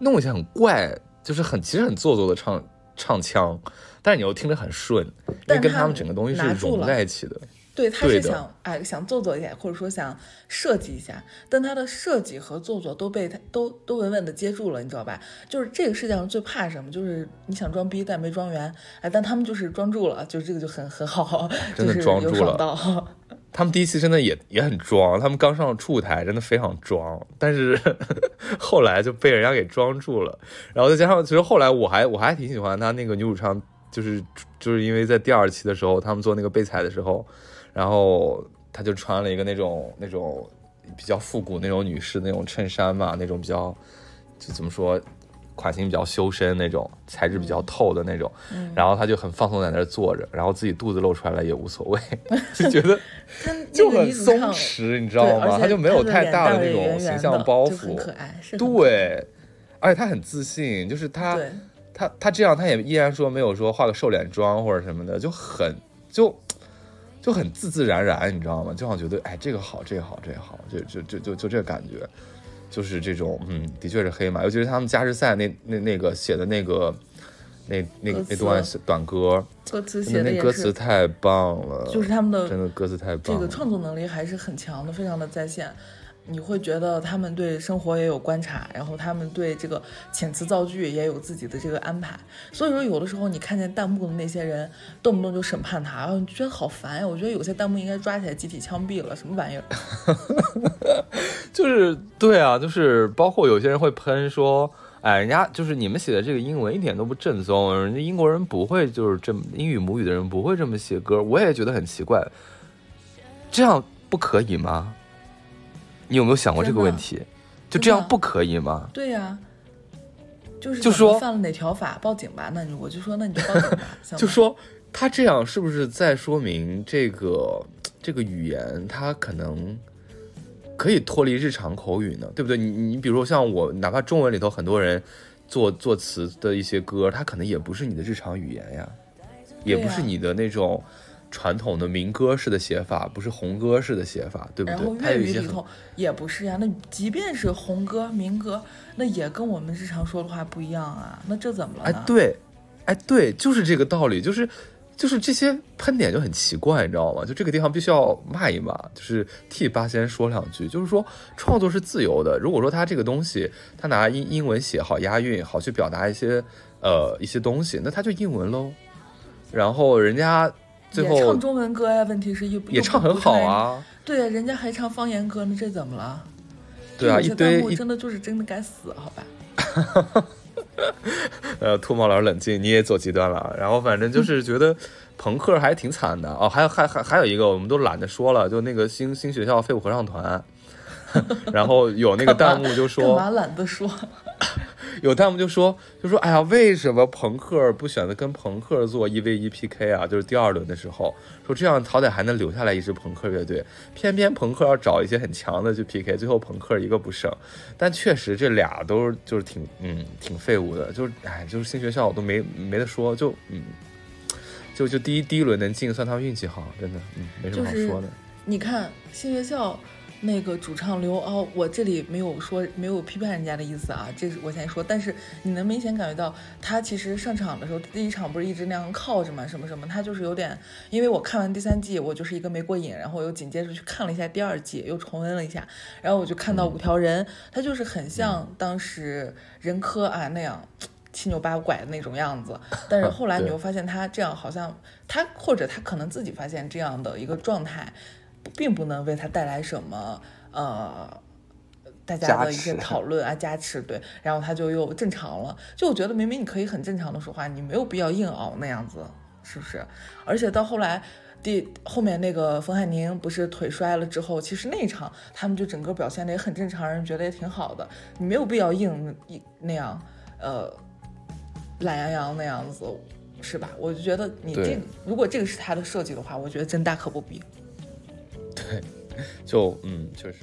弄一些很怪，就是很其实很做作的唱唱腔，但是你又听着很顺，因为跟他们整个东西是融在一起的。对，他是想哎，想做作一点，或者说想设计一下，但他的设计和做作都被他都都稳稳的接住了，你知道吧？就是这个世界上最怕什么？就是你想装逼但没装圆，哎，但他们就是装住了，就这个就很很好，真的装住了。他们第一期真的也也很装，他们刚上初舞台真的非常装，但是 后来就被人家给装住了。然后再加上，其实后来我还我还挺喜欢他那个女主唱，就是就是因为在第二期的时候，他们做那个备采的时候。然后他就穿了一个那种那种比较复古那种女士那种衬衫嘛，那种比较就怎么说，款型比较修身那种，材质比较透的那种。然后他就很放松在那儿坐着，然后自己肚子露出来了也无所谓，就觉得 就很松弛，你知道吗？他就没有太大的那种形象包袱，可爱。对，而且他很自信，就是他他他这样他也依然说没有说化个瘦脸妆或者什么的，就很就。就很自自然然，你知道吗？就好像觉得，哎，这个好，这个好，这个好，就就就就就这个感觉，就是这种，嗯，的确是黑马。尤其是他们加时赛那那那个写的那个那那那段短歌，歌词写的那歌词太棒了，就是他们的真的歌词太棒了。这个创作能力还是很强的，非常的在线。你会觉得他们对生活也有观察，然后他们对这个遣词造句也有自己的这个安排。所以说，有的时候你看见弹幕的那些人动不动就审判他，然后你觉得好烦呀。我觉得有些弹幕应该抓起来集体枪毙了，什么玩意儿？就是对啊，就是包括有些人会喷说，哎，人家就是你们写的这个英文一点都不正宗，人家英国人不会就是这么英语母语的人不会这么写歌，我也觉得很奇怪，这样不可以吗？你有没有想过这个问题？就这样不可以吗？对呀、就是就说犯了哪条法报警吧？那你我就说，那你就报警吧。就说他这样是不是在说明这个这个语言它可能可以脱离日常口语呢？对不对？你你比如说像我，哪怕中文里头很多人作作词的一些歌，它可能也不是你的日常语言呀，也不是你的那种传统的民歌式的写法，不是红歌式的写法，对不然后对？它有一些很粤语里头也不是呀，那即便是红歌、民歌，那也跟我们日常说的话不一样啊。那这怎么了？，哎对，哎，对，就是这个道理，就是就是这些喷点就很奇怪，你知道吗？就这个地方必须要骂一骂，就是替八仙说两句，就是说创作是自由的。如果说他这个东西他拿英英文写好押韵，好去表达一些呃一些东西，那他就英文喽。然后人家最后也唱中文歌呀，问题是又也唱很好。啊，对呀，人家还唱方言歌呢，这怎么了？对啊，一堆真的就是真的该死，好吧？呃，兔毛老师冷静，你也走极端了。然后反正就是觉得朋克还挺惨的哦。还有还还还有一个，我们都懒得说了，就那个新新学校废物合唱团。然后有那个弹幕就说 干说，嘛懒得说？有弹幕就说就说，哎呀，为什么朋克不选择跟朋克做一 v 一 PK 啊？就是第二轮的时候，说这样好歹还能留下来一支朋克乐队，偏偏朋克要找一些很强的去 PK，最后朋克一个不剩。但确实这俩都就是挺嗯挺废物的，就是哎就是新学校我都没没得说，就嗯就就第一第一轮能进算他们运气好，真的嗯没什么好就是说的。你看新学校那个主唱刘骜，我这里没有说没有批判人家的意思啊，这是我先说。但是你能明显感觉到，他其实上场的时候，第一场不是一直那样靠着嘛，什么什么，他就是有点，因为我看完第三季，我就是一个没过瘾，然后我又紧接着去看了一下第二季，又重温了一下，然后我就看到五条人，他就是很像当时任科啊那样。七扭八拐的那种样子，但是后来你 又发现他这样好像他或者他可能自己发现这样的一个状态，并不能为他带来什么呃大家的一些讨论啊加持，对，然后他就又正常了。就我觉得明明你可以很正常的说话，你没有必要硬熬那样子，是不是？而且到后来。第后面那个冯海宁不是腿摔了之后，其实那一场他们就整个表现的也很正常，人觉得也挺好的。你没有必要硬一那样，呃，懒洋洋那样子，是吧？我就觉得你这个如果这个是他的设计的话，我觉得真大可不必。对，就嗯确实。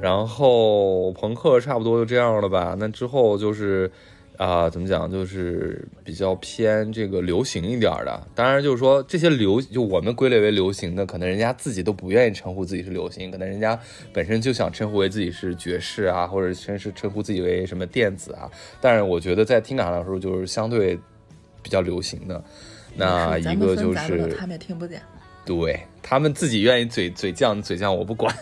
然后朋克差不多就这样了吧？那之后就是，啊、怎么讲，就是比较偏这个流行一点儿的。当然，就是说这些流，就我们归类为流行的，可能人家自己都不愿意称呼自己是流行，可能人家本身就想称呼为自己是爵士啊，或者称是称呼自己为什么电子啊。但是我觉得在听感上来说，就是相对比较流行的。那一个就是他们也听不见。对他们自己愿意嘴嘴犟嘴犟，我不管。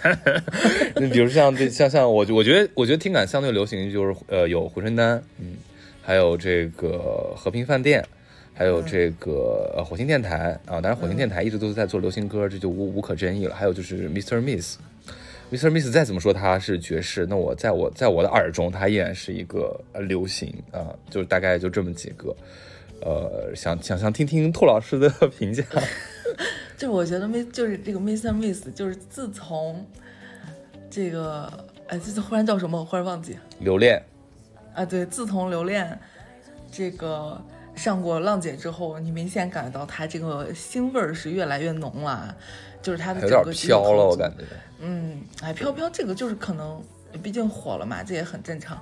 你比如像这像像我我觉得我觉得听感相对流行就是呃有回春丹，嗯，还有这个和平饭店，还有这个、呃火星电台啊，当然火星电台一直都是在做流行歌，这就无无可争议了。还有就是 Mr. Miss。Mr. Miss 再怎么说他是爵士，那我在我在我的耳中，他依然是一个呃流行啊，就大概就这么几个，呃，想想想听听兔老师的 评价。就是我觉得 Miss 就是这个 Mr. Miss，就是自从这个哎，这次忽然叫什么？我忽然忘记留恋，啊。对，自从留恋这个上过浪姐之后，你明显感觉到她这个腥味儿是越来越浓了，就是她的整个飘了，我感觉。嗯，哎，飘飘这个就是可能，毕竟火了嘛，这也很正常。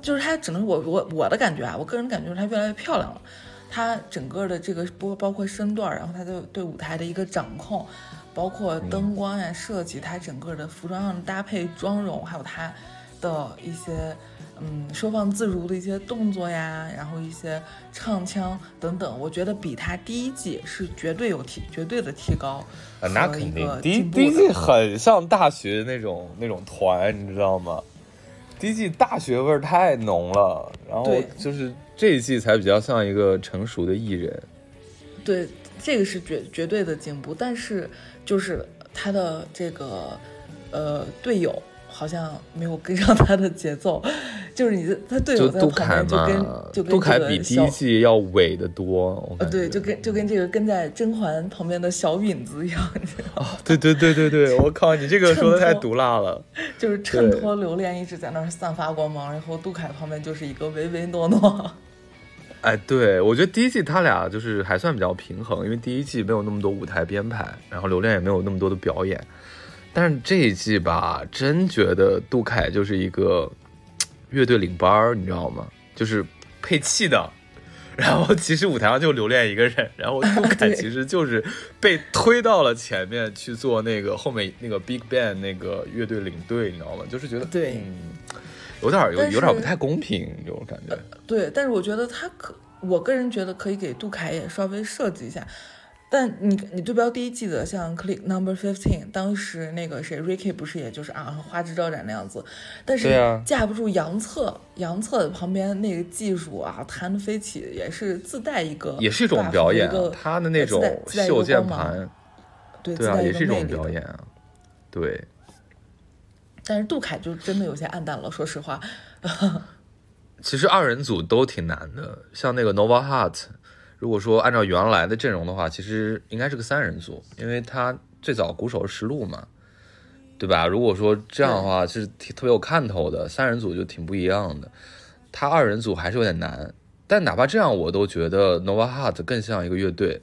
就是她只能我我我的感觉啊，我个人感觉她越来越漂亮了。她整个的这个包包括身段，然后她的对舞台的一个掌控，包括灯光呀、设计，她整个的服装上的搭配、妆容，还有她的一些嗯收放自如的一些动作呀，然后一些唱腔等等，我觉得比他第一季是绝对有提绝对的提高。啊，那肯定，第第一季很像大学那种那种团，你知道吗？第一季大学味儿太浓了，然后对就是这一季才比较像一个成熟的艺人。对，这个是绝绝对的进步，但是就是他的这个呃队友好像没有跟上他的节奏，就是你的他队友在杜凯旁边就跟，就跟杜凯比第一季要伪的多，对，感觉就跟就跟这个跟在甄嬛旁边的小允子一样，你知道？对对对对对，我靠，你这个说的太毒辣了。就是衬托刘恋一直在那儿散发光芒，然后杜凯旁边就是一个唯唯诺诺。哎，对，我觉得第一季他俩就是还算比较平衡，因为第一季没有那么多舞台编排，然后刘恋也没有那么多的表演。但是这一季吧，真觉得杜凯就是一个乐队领班儿，你知道吗？就是配器的。然后其实舞台上就留恋一个人，然后杜凯 其实就是被推到了前面去做那个后面那个 Big Bang 那个乐队领队，你知道吗？就是觉得对嗯，有点有有点不太公平这种感觉。对，但是我觉得他可，我个人觉得可以给杜凯也稍微设计一下。但你你对标第一季的像 Click Number Fifteen，当时那个谁 Ricky 不是也就是啊花枝招展那样子，但是架不住杨策，杨策旁边那个技术啊弹得飞起，也是自带一个也是一种表演、啊，他的那种自带一个袖键盘，对对啊，自带也是一种表演啊。对，但是杜凯就真的有些暗淡了，说实话。其实二人组都挺难的，像那个 Nova Heart，如果说按照原来的阵容的话，其实应该是个三人组，因为他最早鼓手是石路嘛，对吧？如果说这样的话，是挺特别有看头的，三人组就挺不一样的。他二人组还是有点难，但哪怕这样，我都觉得 Nova Heart 更像一个乐队。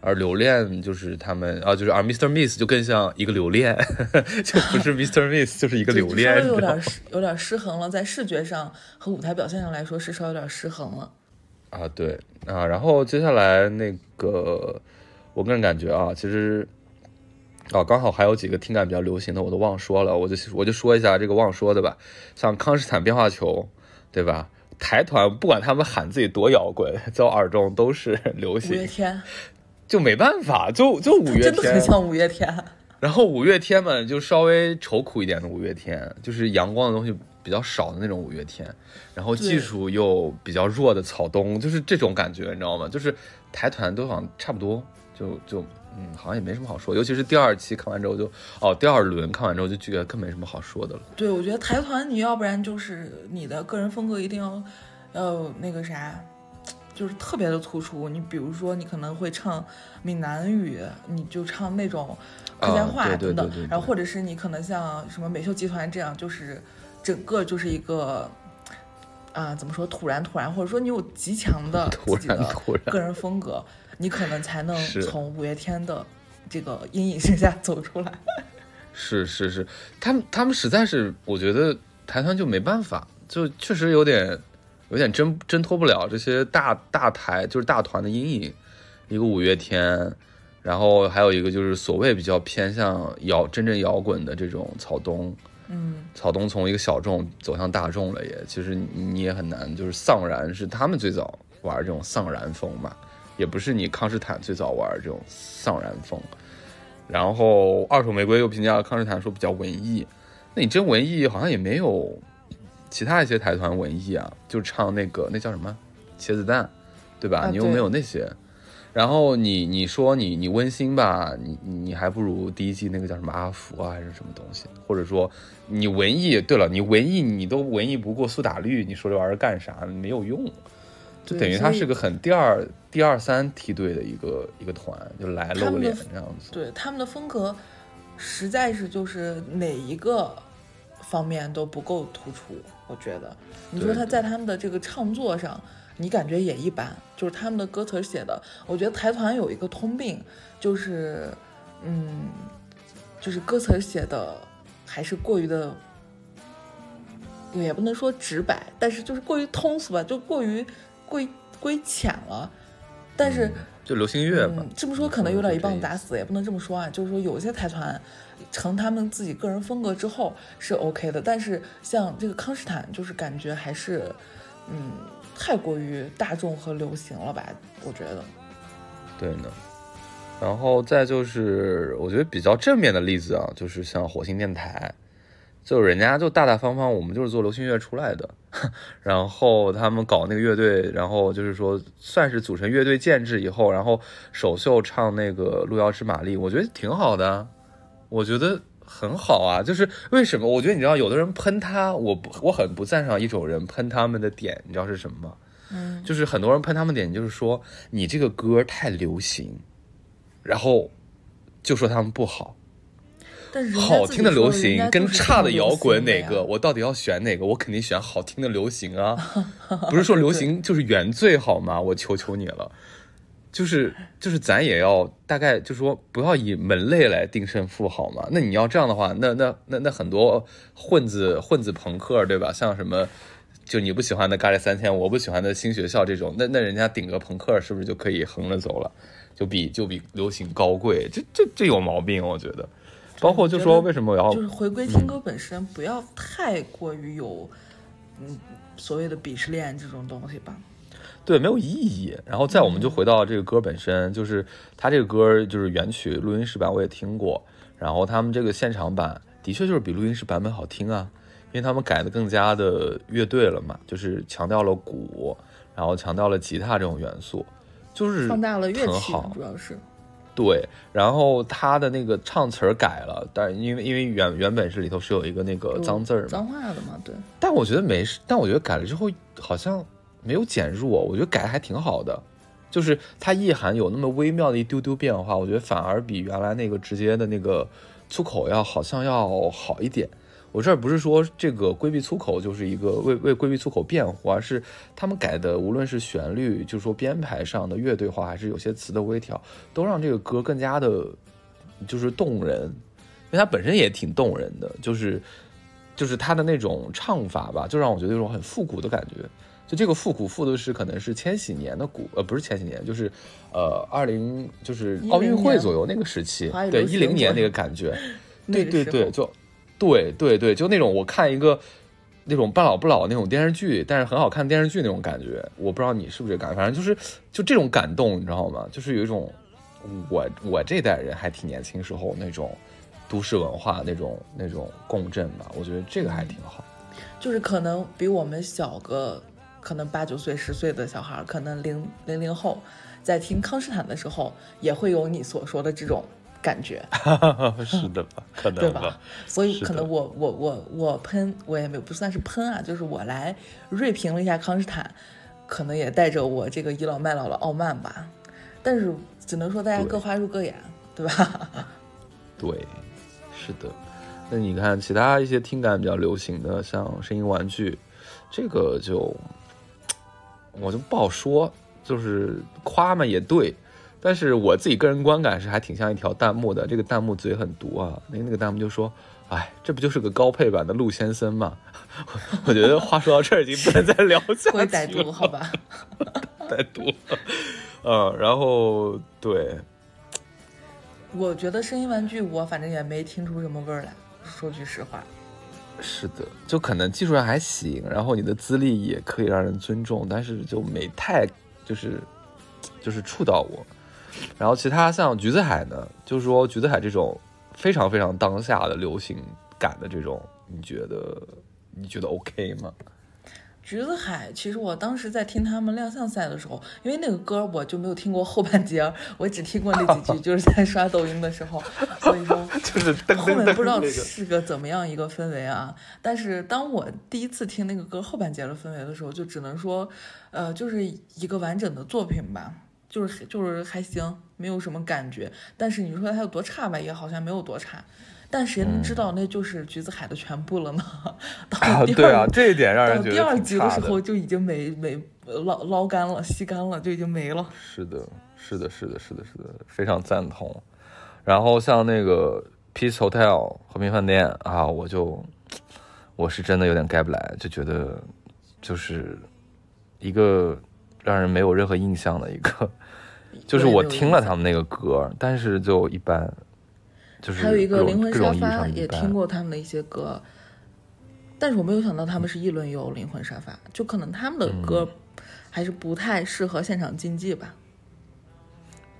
而留恋就是他们啊，就是而 Mr. Miss 就更像一个留恋，就不是 Mr. Miss 就是一个留恋，就稍微有点失有点失衡了，在视觉上和舞台表现上来说是稍微有点失衡了。啊，对啊，然后接下来那个，我个人感觉啊，其实啊，刚好还有几个听感比较流行的，我都忘说了，我就我就说一下这个忘说的吧，像康斯坦变化球，对吧？台团不管他们喊自己多摇滚，在我耳中都是 流行五月行，天，就没办法，就就五月真的很天，像五月天。然后五月天嘛，就稍微愁苦一点的五月天，就是阳光的东西比较少的那种五月天，然后技术又比较弱的草东，就是这种感觉，你知道吗？就是台团都好像差不多，就就嗯，好像也没什么好说。尤其是第二期看完之后就，哦，第二轮看完之后就觉得更没什么好说的了。对，我觉得台团你要不然就是你的个人风格一定要要那个啥，就是特别的突出。你比如说，你可能会唱闽南语，你就唱那种客家啊话等等，然后或者是你可能像什么美秀集团这样，就是整个就是一个。啊，怎么说突然突然，或者说你有极强的 自己的个人风格，你可能才能从五月天的这个阴影之下走出来。是是是，他们他们实在是，我觉得台团就没办法，就确实有点有点挣挣脱不了这些大大台就是大团的阴影。一个五月天，然后还有一个就是所谓比较偏向摇真正摇滚的这种草东。嗯，草东从一个小众走向大众了也，其实你你也很难，就是丧然是他们最早玩这种丧然风嘛，也不是你康斯坦最早玩这种丧然风。然后二手玫瑰又评价了康斯坦说比较文艺，那你真文艺好像也没有其他一些台团文艺啊，就唱那个那叫什么茄子蛋，对吧？你又没有那些。然后你你说你你温馨吧，你你你还不如第一季那个叫什么阿福啊还是什么东西，或者说你文艺，对了，你文艺你都文艺不过苏打绿，你说这玩意儿干啥？没有用，就等于他是个很第二第二三梯队的一个一个团，就来露脸这样子。对他们的风格，实在是就是哪一个方面都不够突出。我觉得，你说他在他们的这个唱作上，你感觉也一般，就是他们的歌词写的，我觉得台团有一个通病，就是，嗯，就是歌词写的还是过于的也不能说直白，但是就是过于通俗吧，就过于过于过于浅了。但是、就流行乐嘛嗯，，这么说可能有点一棒子打死。死，也不能这么说啊。就是说，有些台团成他们自己个人风格之后是 OK 的，但是像这个康斯坦，就是感觉还是嗯太过于大众和流行了吧？我觉得。对呢。然后再就是，我觉得比较正面的例子啊，就是像火星电台，就人家就大大方方，我们就是做流行乐出来的，然后他们搞那个乐队，然后就是说算是组成乐队建制以后，然后首秀唱那个《路遥知马力》，我觉得挺好的，我觉得很好啊。就是为什么？我觉得你知道，有的人喷他，我不我很不赞赏一种人喷他们的点，你知道是什么吗？嗯，就是很多人喷他们点，就是说你这个歌太流行，然后就说他们不好。好听的流行跟差的摇滚哪个？我到底要选哪个？我肯定选好听的流行啊！不是说流行就是原罪好吗？我求求你了，就是就是咱也要大概就说不要以门类来定胜负好吗？那你要这样的话，那那那那很多混子混子朋克对吧？像什么就你不喜欢的咖喱三千，我不喜欢的新学校这种，那那人家顶个朋克是不是就可以横着走了？就比就比流行高贵，这这这有毛病，我觉得。包括就说为什么我要就是回归听歌本身，不要太过于有嗯所谓的鄙视链这种东西吧。对，没有意义。然后再我们就回到这个歌本身，就是他这个歌就是原曲录音室版我也听过，然后他们这个现场版的确就是比录音室版本好听啊，因为他们改的更加的乐队了嘛，就是强调了鼓，然后强调了吉他这种元素，就是放大了乐器很好，主要是对，然后他的那个唱词儿改了，但是因为因为原原本是里头是有一个那个脏字儿嘛，脏话的嘛，对。但我觉得没事，但我觉得改了之后好像没有减弱，我觉得改的还挺好的，就是它意涵有那么微妙的一丢丢变化，我觉得反而比原来那个直接的那个粗口要好像要好一点。我这儿不是说这个规避粗口就是一个为为规避粗口辩护，而是他们改的无论是旋律，就是说编排上的乐队化，还是有些词的微调，都让这个歌更加的，就是动人，因为它本身也挺动人的，就是就是它的那种唱法吧，就让我觉得有种很复古的感觉。就这个复古复的是可能是千禧年的古，呃，不是千禧年，就是呃二零就是奥运会左右那个时期，对一零年那个感觉，对对对，就对对对，就那种我看一个那种半老不老那种电视剧，但是很好看电视剧那种感觉，我不知道你是不是这感觉，反正就是就这种感动，你知道吗？就是有一种我我这代人还挺年轻时候那种都市文化那种那种共振吧，我觉得这个还挺好。就是可能比我们小个，可能八九岁、十岁的小孩儿，可能零零零后，在听康斯坦的时候，也会有你所说的这种感觉，是的吧？可能对能吧？所以可能我我我我喷，我也没有不算是喷啊，就是我来锐评了一下康斯坦，可能也带着我这个倚老卖老的傲慢吧，但是只能说大家各花入各眼，对吧？对，是的。那你看其他一些听感比较流行的，像声音玩具，这个就我就不好说，就是夸嘛也对，但是我自己个人观感是还挺像一条弹幕的。这个弹幕嘴很毒啊，那那个弹幕就说：“哎，这不就是个高配版的陆先生吗？” 我觉得话说到这儿已经不能再聊下去了，歹毒，好吧？歹毒。嗯，然后对，我觉得声音玩具，我反正也没听出什么味儿来，说句实话。是的，就可能技术上还行，然后你的资历也可以让人尊重，但是就没太就是就是触到我。然后其他像橘子海呢，就是说橘子海这种非常非常当下的流行感的这种，你觉得你觉得 OK 吗？橘子海，其实我当时在听他们亮相赛的时候，因为那个歌我就没有听过后半截儿，我只听过那几句，就是在刷抖音的时候，所以说 就是后面不知道是个怎么样一个氛围啊。但是当我第一次听那个歌后半截的氛围的时候，就只能说，呃，就是一个完整的作品吧，就是就是还行，没有什么感觉。但是你说它有多差吧，也好像没有多差。但谁能知道那就是橘子海的全部了呢？到啊，第对啊二，这一点让人第觉得第二集的时候就已经没没捞捞干了，吸干了，就已经没了。是的，是的，是的，是的，是的，非常赞同。然后像那个 Peace Hotel 和平饭店啊，我就我是真的有点 get 不来，就觉得就是一个让人没有任何印象的一个，就是我听了他们那个歌，但是就一般，就是还有一个灵魂沙发也听过他们的一些歌，但是我没有想到他们是议论有灵魂沙发，就可能他们的歌嗯还是不太适合现场竞技吧。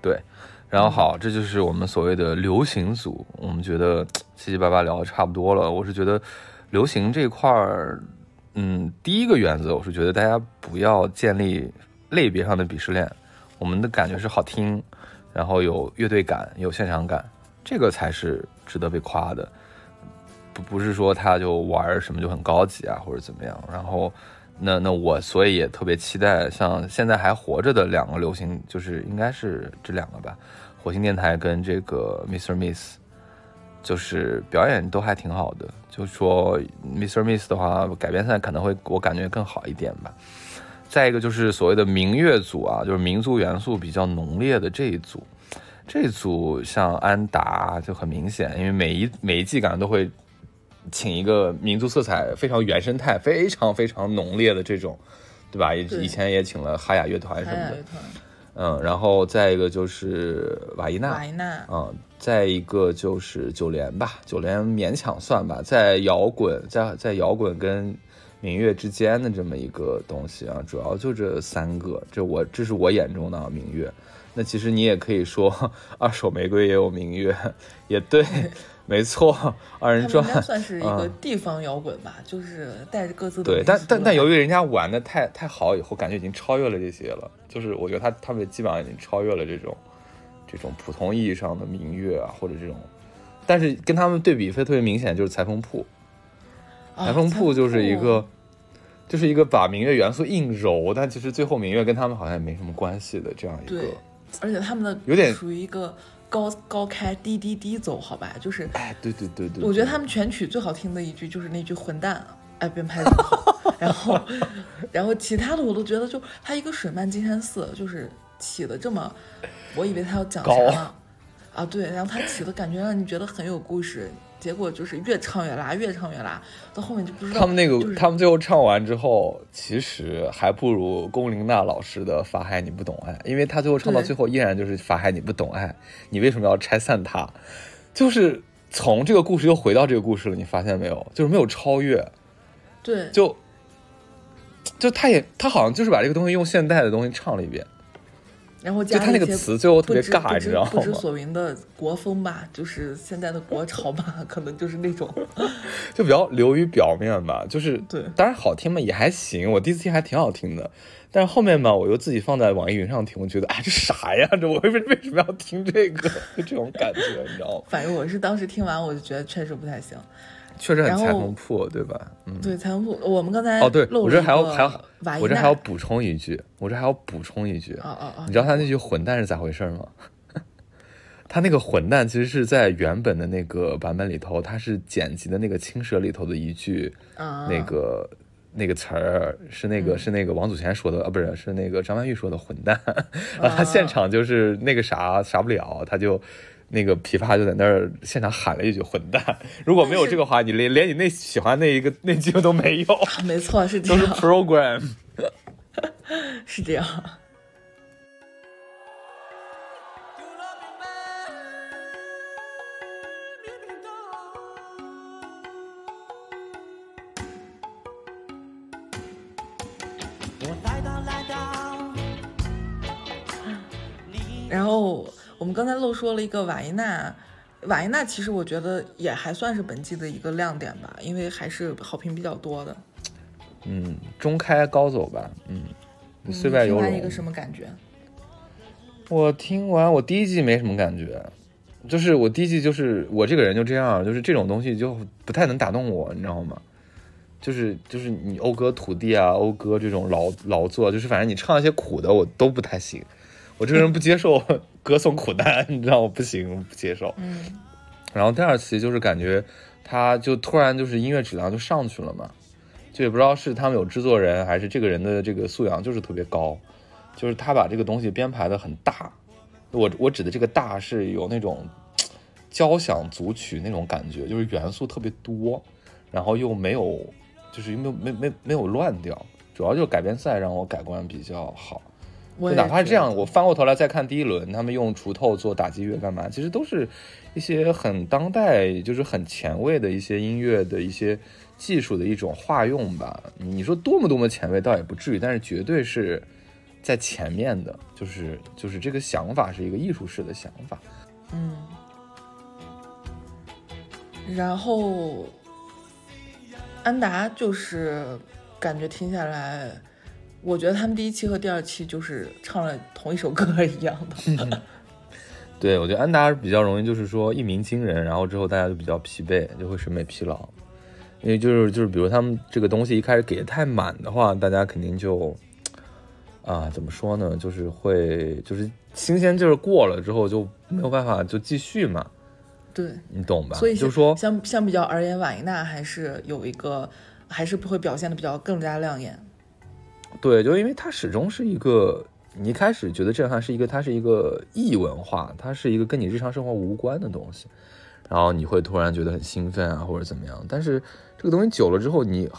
对，然后好，这就是我们所谓的流行组。我们觉得七七八八聊的差不多了。我是觉得流行这块儿，嗯，第一个原则，我是觉得大家不要建立类别上的鄙视链。我们的感觉是好听，然后有乐队感，有现场感，这个才是值得被夸的。不不是说他就玩什么就很高级啊，或者怎么样。然后，那那我所以也特别期待，像现在还活着的两个流行，就是应该是这两个吧，火星电台跟这个 Mister Miss，就是表演都还挺好的。就说 Mister Miss 的话，改编赛可能会我感觉更好一点吧。再一个就是所谓的民乐组啊，就是民族元素比较浓烈的这一组，这组像安达就很明显，因为每一每一季感觉都会请一个民族色彩非常原生态、非常非常浓烈的这种，对吧？以以前也请了哈雅乐团什么的嗯，然后再一个就是瓦伊娜，瓦伊娜，嗯，再一个就是九连吧，九连勉强算吧，在摇滚在在摇滚跟民乐之间的这么一个东西啊，主要就这三个，这我这是我眼中的啊民乐。那其实你也可以说，二手玫瑰也有明月，也对，没错，二人转算是一个嗯地方摇滚吧，就是带着各自的对，但但但由于人家玩的太太好以后，感觉已经超越了这些了。就是我觉得他他们基本上已经超越了这种这种普通意义上的明月啊，或者这种。但是跟他们对比，非特别明显就是裁缝铺，啊裁缝铺就是一个就是一个把明月元素硬揉，但其实最后明月跟他们好像也没什么关系的这样一个对。而且他们的有点属于一个高高开低低低走，好吧，就是哎，对对对对，我觉得他们全曲最好听的一句就是那句“混蛋”，哎，编排得好。然后，然后其他的我都觉得就他一个水漫金山寺，就是起的这么，我以为他要讲啥高呢？啊，对，然后他起的感觉让你觉得很有故事，结果就是越唱越拉，越唱越拉，到后面就不知道他们那个，就是他们最后唱完之后，其实还不如龚琳娜老师的《法海你不懂爱》，因为他最后唱到最后依然就是“法海你不懂爱”，你为什么要拆散他？就是从这个故事又回到这个故事了，你发现没有？就是没有超越，对，就就他也他好像就是把这个东西用现代的东西唱了一遍，然后就他那个词最后特别尬，你知道吗不知？所云的国风吧，就是现在的国潮吧，可能就是那种。就比较流于表面吧，就是对当然好听嘛也还行，我第一次听还挺好听的，但是后面嘛我又自己放在网易云上听，我觉得哎这啥呀，这我为为什么要听这个？就这种感觉，你知道吗？反正我是当时听完，我就觉得确实不太行。确实很然后裁缝铺，对吧？嗯。对，裁缝铺，我们刚才哦，对，我这还要还要我这还要补充一句，我这还要补充一句！你知道他那句混蛋是咋回事吗？他那个混蛋其实是在原本的那个版本里头，他是剪辑的那个青蛇里头的一句啊那个那个词儿是那个、嗯是那个王祖贤说的啊，不是是那个张曼玉说的混蛋，然后 他现场就是那个啥啥不了，他就那个琵琶就在那儿现场喊了一句混蛋。如果没有这个话，你连连你那喜欢那一个那句都没有，啊没错，是这样都是，program。是这样。然后我们刚才漏说了一个瓦伊娜，瓦伊娜其实我觉得也还算是本季的一个亮点吧，因为还是好评比较多的。嗯，中开高走吧，嗯，虽败你听犹荣。完一个什么感觉？我听完，我第一季没什么感觉，就是我第一季就是我这个人就这样，就是这种东西就不太能打动我，你知道吗？就是就是你讴歌土地啊，讴歌这种劳劳作，就是反正你唱一些苦的我都不太行，我这个人不接受歌颂苦难，你知道我不行，我不接受。嗯，然后第二期就是感觉他就突然就是音乐质量就上去了嘛，就也不知道是他们有制作人还是这个人的这个素养就是特别高，就是他把这个东西编排的很大，我我指的这个大是有那种交响组曲那种感觉，就是元素特别多，然后又没有，就是没有没没没有乱掉，主要就是改编赛让我改观比较好。就我哪怕是这样，我翻过头来再看第一轮，他们用锄头做打击乐干嘛？其实都是一些很当代，就是很前卫的一些音乐的一些技术的一种化用吧。你说多么多么前卫，倒也不至于，但是绝对是在前面的，就是就是这个想法是一个艺术式的想法。嗯，然后安达就是感觉听下来，我觉得他们第一期和第二期就是唱了同一首歌一样的。对，我觉得安达比较容易，就是说一鸣惊人，然后之后大家就比较疲惫，就会审美疲劳。因为就是就是，比如他们这个东西一开始给的太满的话，大家肯定就啊，怎么说呢？就是会就是新鲜劲儿过了之后就没有办法就继续嘛，对，你懂吧？所以就说，相相比较而言，瓦伊娜还是有一个，还是会表现的比较更加亮眼。对，就因为它始终是一个，你一开始觉得震撼是一个，它是一个异文化，它是一个跟你日常生活无关的东西，然后你会突然觉得很兴奋啊，或者怎么样。但是这个东西久了之后，你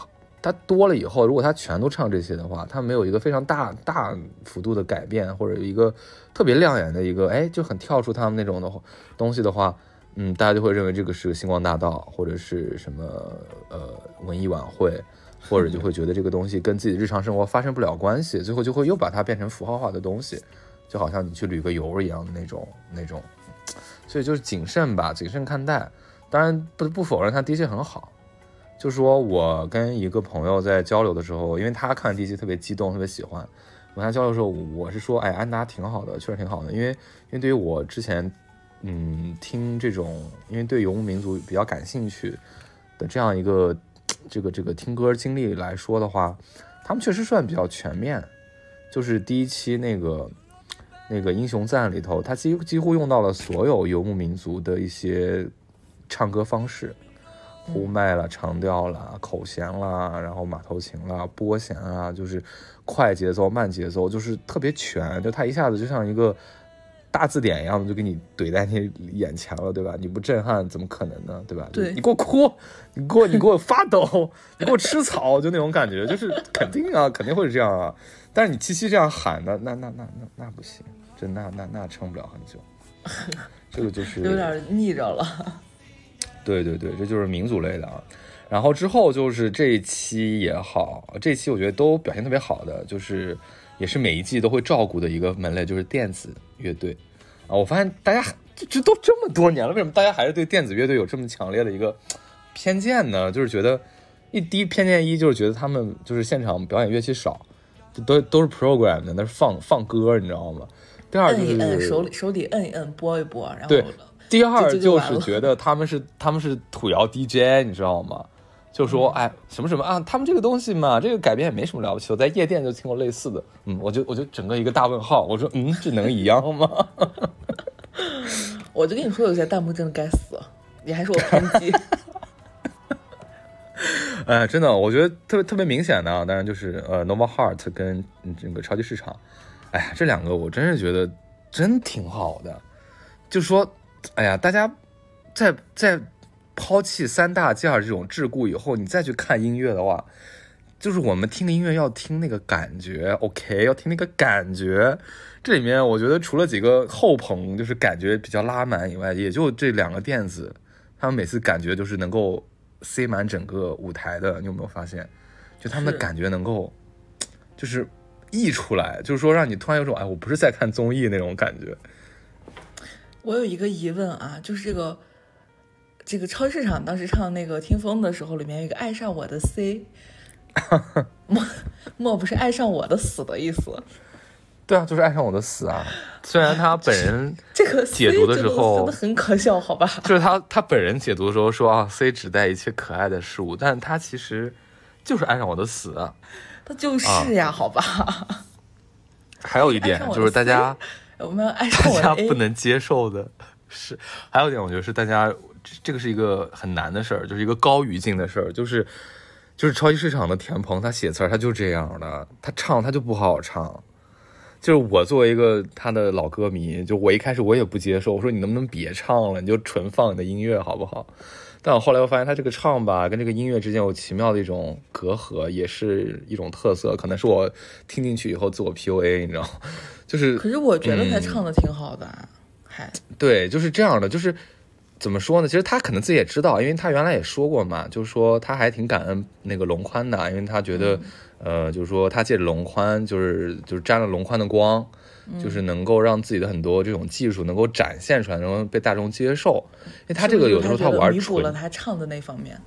它多了以后，如果它全都唱这些的话，它没有一个非常大大幅度的改变，或者一个特别亮眼的一个，哎，就很跳出他们那种的东西的话，嗯，大家就会认为这个是个星光大道，或者是什么呃文艺晚会。或者就会觉得这个东西跟自己的日常生活发生不了关系，最后就会又把它变成符号化的东西，就好像你去旅个游一样的那种那种，所以就是谨慎吧，谨慎看待。当然不不否认它的确很好，就说我跟一个朋友在交流的时候，因为他看第一季特别激动，特别喜欢，我跟他交流的时候，我是说，哎，安达挺好的，确实挺好的，因为因为对于我之前嗯听这种，因为对游牧民族比较感兴趣的这样一个。这个这个听歌经历来说的话，他们确实算比较全面。就是第一期那个那个英雄赞里头，他几几乎用到了所有游牧民族的一些唱歌方式，呼麦啦、长调啦、口弦啦，然后马头琴啦、拨弦啊，就是快节奏、慢节奏，就是特别全。就他一下子就像一个。大字典一样的就给你怼在你眼前了，对吧？你不震撼怎么可能呢？对吧？对你给我哭，你给我 你给我发抖，你给我吃草，就那种感觉，就是肯定啊，肯定会是这样啊。但是你七七这样喊的，那那那那那不行，真那那那撑不了很久。这个就是有点腻着了。对对对，这就是民族类的啊。然后之后就是这一期也好，这一期我觉得都表现特别好的，就是也是每一季都会照顾的一个门类，就是电子乐队啊。我发现大家这这都这么多年了，为什么大家还是对电子乐队有这么强烈的一个偏见呢？就是觉得一第一偏见一就是觉得他们就是现场表演乐器少，都都是 program 的，那是放放歌，你知道吗？第二就摁一摁，是手里手里摁一摁，拨一拨，然后对第二就是觉得他们是他们是土窑 DJ，你知道吗？就说哎什么什么啊，他们这个东西嘛，这个改编也没什么了不起。我在夜店就听过类似的，嗯，我就我就整个一个大问号，我说嗯，这能一样吗？我就跟你说，有些弹幕真的该死，你还说我偏激。哎，真的，我觉得特别特别明显的啊，当然就是呃，Nova Heart 跟嗯这个超级市场，哎呀，这两个我真是觉得真挺好的。就说，哎呀，大家在在抛弃三大件儿这种桎梏以后，你再去看音乐的话，就是我们听的音乐要听那个感觉，OK，要听那个感觉。这里面我觉得除了几个后棚就是感觉比较拉满以外，也就这两个垫子，他们每次感觉就是能够塞满整个舞台的。你有没有发现？就他们的感觉能够，就是溢出来，就是说让你突然有种哎，我不是在看综艺那种感觉。我有一个疑问啊，就是这个这个超市场当时唱那个听风的时候，里面有一个爱上我的 C，莫莫不是爱上我的死的意思？对啊，就是爱上我的死啊！虽然他本人 这个解读的时候真的很可笑，好吧？就是他他本人解读的时候说啊，C 指代一切可爱的事物，但他其实就是爱上我的死啊。他就是呀，好吧？还有一点就是大家我们要爱上我的大家不能接受的是，还有一点我觉得是大家这这个是一个很难的事儿，就是一个高语境的事儿，就是就是超级市场的田鹏他写词儿他就这样的，他唱他就不好好唱。就是我作为一个他的老歌迷，就我一开始我也不接受，我说你能不能别唱了，你就纯放你的音乐好不好？但我后来我发现他这个唱吧，跟这个音乐之间有奇妙的一种隔阂，也是一种特色，可能是我听进去以后自我 PUA，你知道吗？就是可是我觉得他嗯唱的挺好的啊，还对，就是这样的，就是怎么说呢？其实他可能自己也知道，因为他原来也说过嘛，就是说他还挺感恩那个龙宽的，因为他觉得，呃，就是说他借着龙宽，就是就是沾了龙宽的光，就是能够让自己的很多这种技术能够展现出来，能够被大众接受。因为他这个有的时候他玩纯弥补了，他唱的那方面。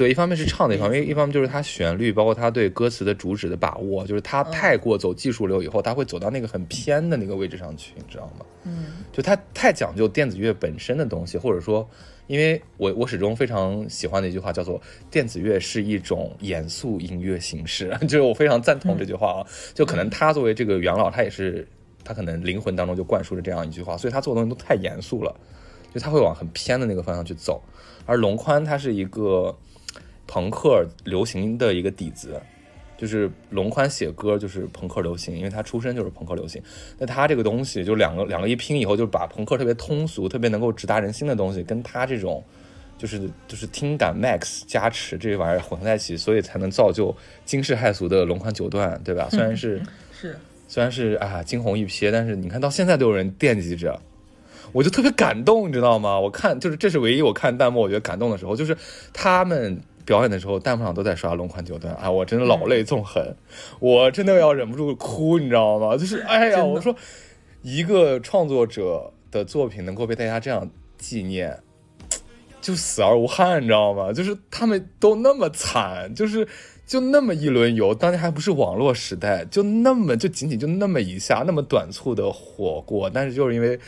对，一方面是唱的一方面，一方面就是他旋律，包括他对歌词的主旨的把握，就是他太过走技术流以后，他会走到那个很偏的那个位置上去，你知道吗？嗯，就他太讲究电子乐本身的东西，或者说，因为我我始终非常喜欢的一句话叫做“电子乐是一种严肃音乐形式”，就是我非常赞同这句话啊。就可能他作为这个元老，他也是他可能灵魂当中就灌输了这样一句话，所以他做的东西都太严肃了，就他会往很偏的那个方向去走。而龙宽他是一个朋克流行的一个底子，就是龙宽写歌就是朋克流行，因为他出身就是朋克流行。那他这个东西就两个两个一拼以后，就把朋克特别通俗、特别能够直达人心的东西，跟他这种就是就是听感 max 加持这玩意儿混合在一起，所以才能造就惊世骇俗的龙宽九段，对吧？虽然是 是，虽然是啊惊鸿一瞥，但是你看到现在都有人惦记着。我就特别感动，你知道吗？我看就是这是唯一我看弹幕我觉得感动的时候，就是他们表演的时候，弹幕上都在刷龙款九段啊，我真的老泪纵横，我真的要忍不住哭，你知道吗？就是哎呀，我说一个创作者的作品能够被大家这样纪念，就死而无憾，你知道吗？就是他们都那么惨，就是就那么一轮游，当年还不是网络时代，就那么就仅仅就那么一下，那么短促的火过，但是就是因为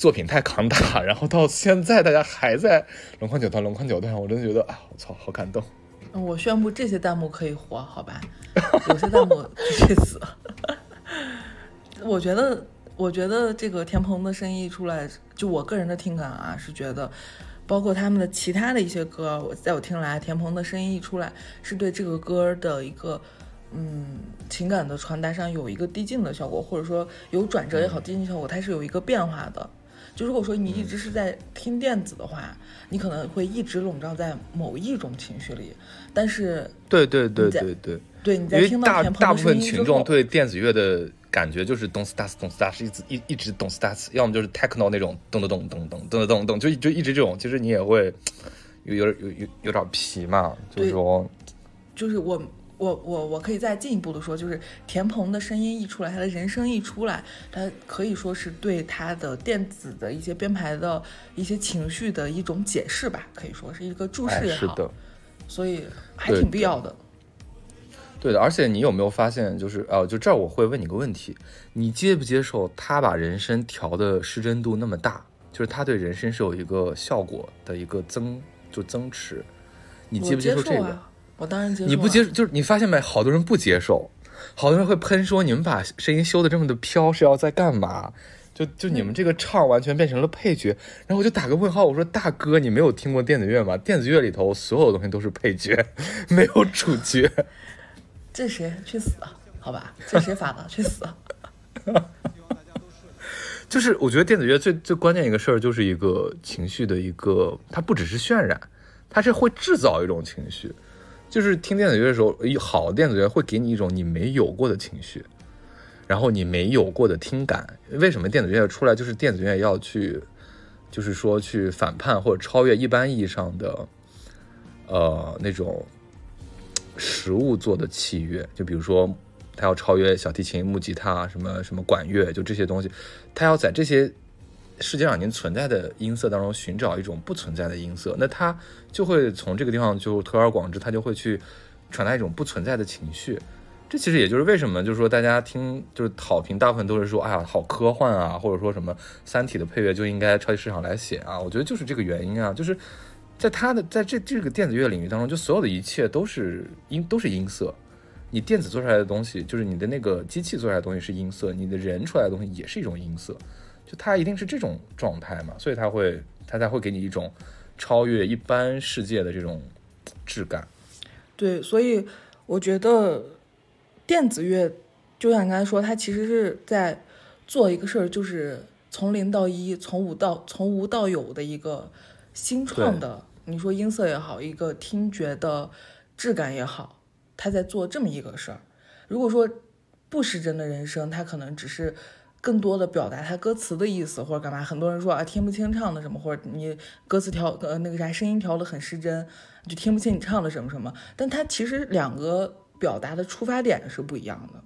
作品太扛打，然后到现在大家还在龙宽九段，龙宽九段，我真的觉得啊，我操，好感动。嗯我宣布这些弹幕可以活，好吧？有些弹幕直接死。我觉得，我觉得这个田鹏的声音一出来，就我个人的听感啊，是觉得，包括他们的其他的一些歌，我在我听来，田鹏的声音一出来，是对这个歌的一个嗯情感的传达上有一个递进的效果，或者说有转折也好，递进效果，它是有一个变化的。就如果说你一直是在听电子的话，你可能会一直笼罩在某一种情绪里，但是对对对对对，对你在听到大大部分群众，对电子乐的感觉就是咚 stars 咚 stars 一直一一直咚 stars，要么就是 techno 那种咚咚咚咚咚咚咚咚，就就一直这种，其实你也会有有有有有点皮嘛，就是说就是我我我我可以再进一步的说，就是田鹏的声音一出来，他的人声一出来，他可以说是对他的电子的一些编排的一些情绪的一种解释吧，可以说是一个注释哎也好，是的。所以还挺必要的。对的，而且你有没有发现，就是呃，就这儿我会问你个问题，你接不接受他把人声调的失真度那么大，就是他对人声是有一个效果的一个增就增持，你接不接受这个？啊？我当然接受、啊。你不接受，就是你发现没？好多人不接受，好多人会喷说你们把声音修的这么的飘是要在干嘛？就就你们这个唱完全变成了配角，然后我就打个问号，我说大哥，你没有听过电子乐吗？电子乐里头所有东西都是配角，没有主角。这谁去死啊？好吧，这谁发的？去死！啊 就是我觉得电子乐最最关键一个事儿，就是一个情绪的一个，它不只是渲染，它是会制造一种情绪。就是听电子乐的时候，一好电子乐会给你一种你没有过的情绪，然后你没有过的听感。为什么电子乐出来就是电子乐要去，就是说去反叛或者超越一般意义上的，呃那种实物做的器乐，就比如说它要超越小提琴、木吉他、什么什么管乐，就这些东西，它要在这些世界上已经存在的音色当中寻找一种不存在的音色，那它就会从这个地方就推而广之，它就会去传达一种不存在的情绪。这其实也就是为什么，就是说大家听就是好评，大部分都是说，哎呀，好科幻啊，或者说什么《三体》的配乐就应该超级市场来写啊。我觉得就是这个原因啊，就是在它的在这这个电子乐领域当中，就所有的一切都是音都是音色。你电子做出来的东西，就是你的那个机器做出来的东西是音色，你的人出来的东西也是一种音色，就他一定是这种状态嘛，所以他会他才会给你一种超越一般世界的这种质感。对，所以我觉得电子乐，就像你刚才说，它其实是在做一个事儿，就是从零到一，从无到从无到有的一个新创的你说音色也好，一个听觉的质感也好，他在做这么一个事儿。如果说不失真的人生，他可能只是更多的表达他歌词的意思或者干嘛。很多人说啊听不清唱的什么，或者你歌词调呃那个啥声音调的很失真，就听不清你唱的什么什么。但他其实两个表达的出发点是不一样的。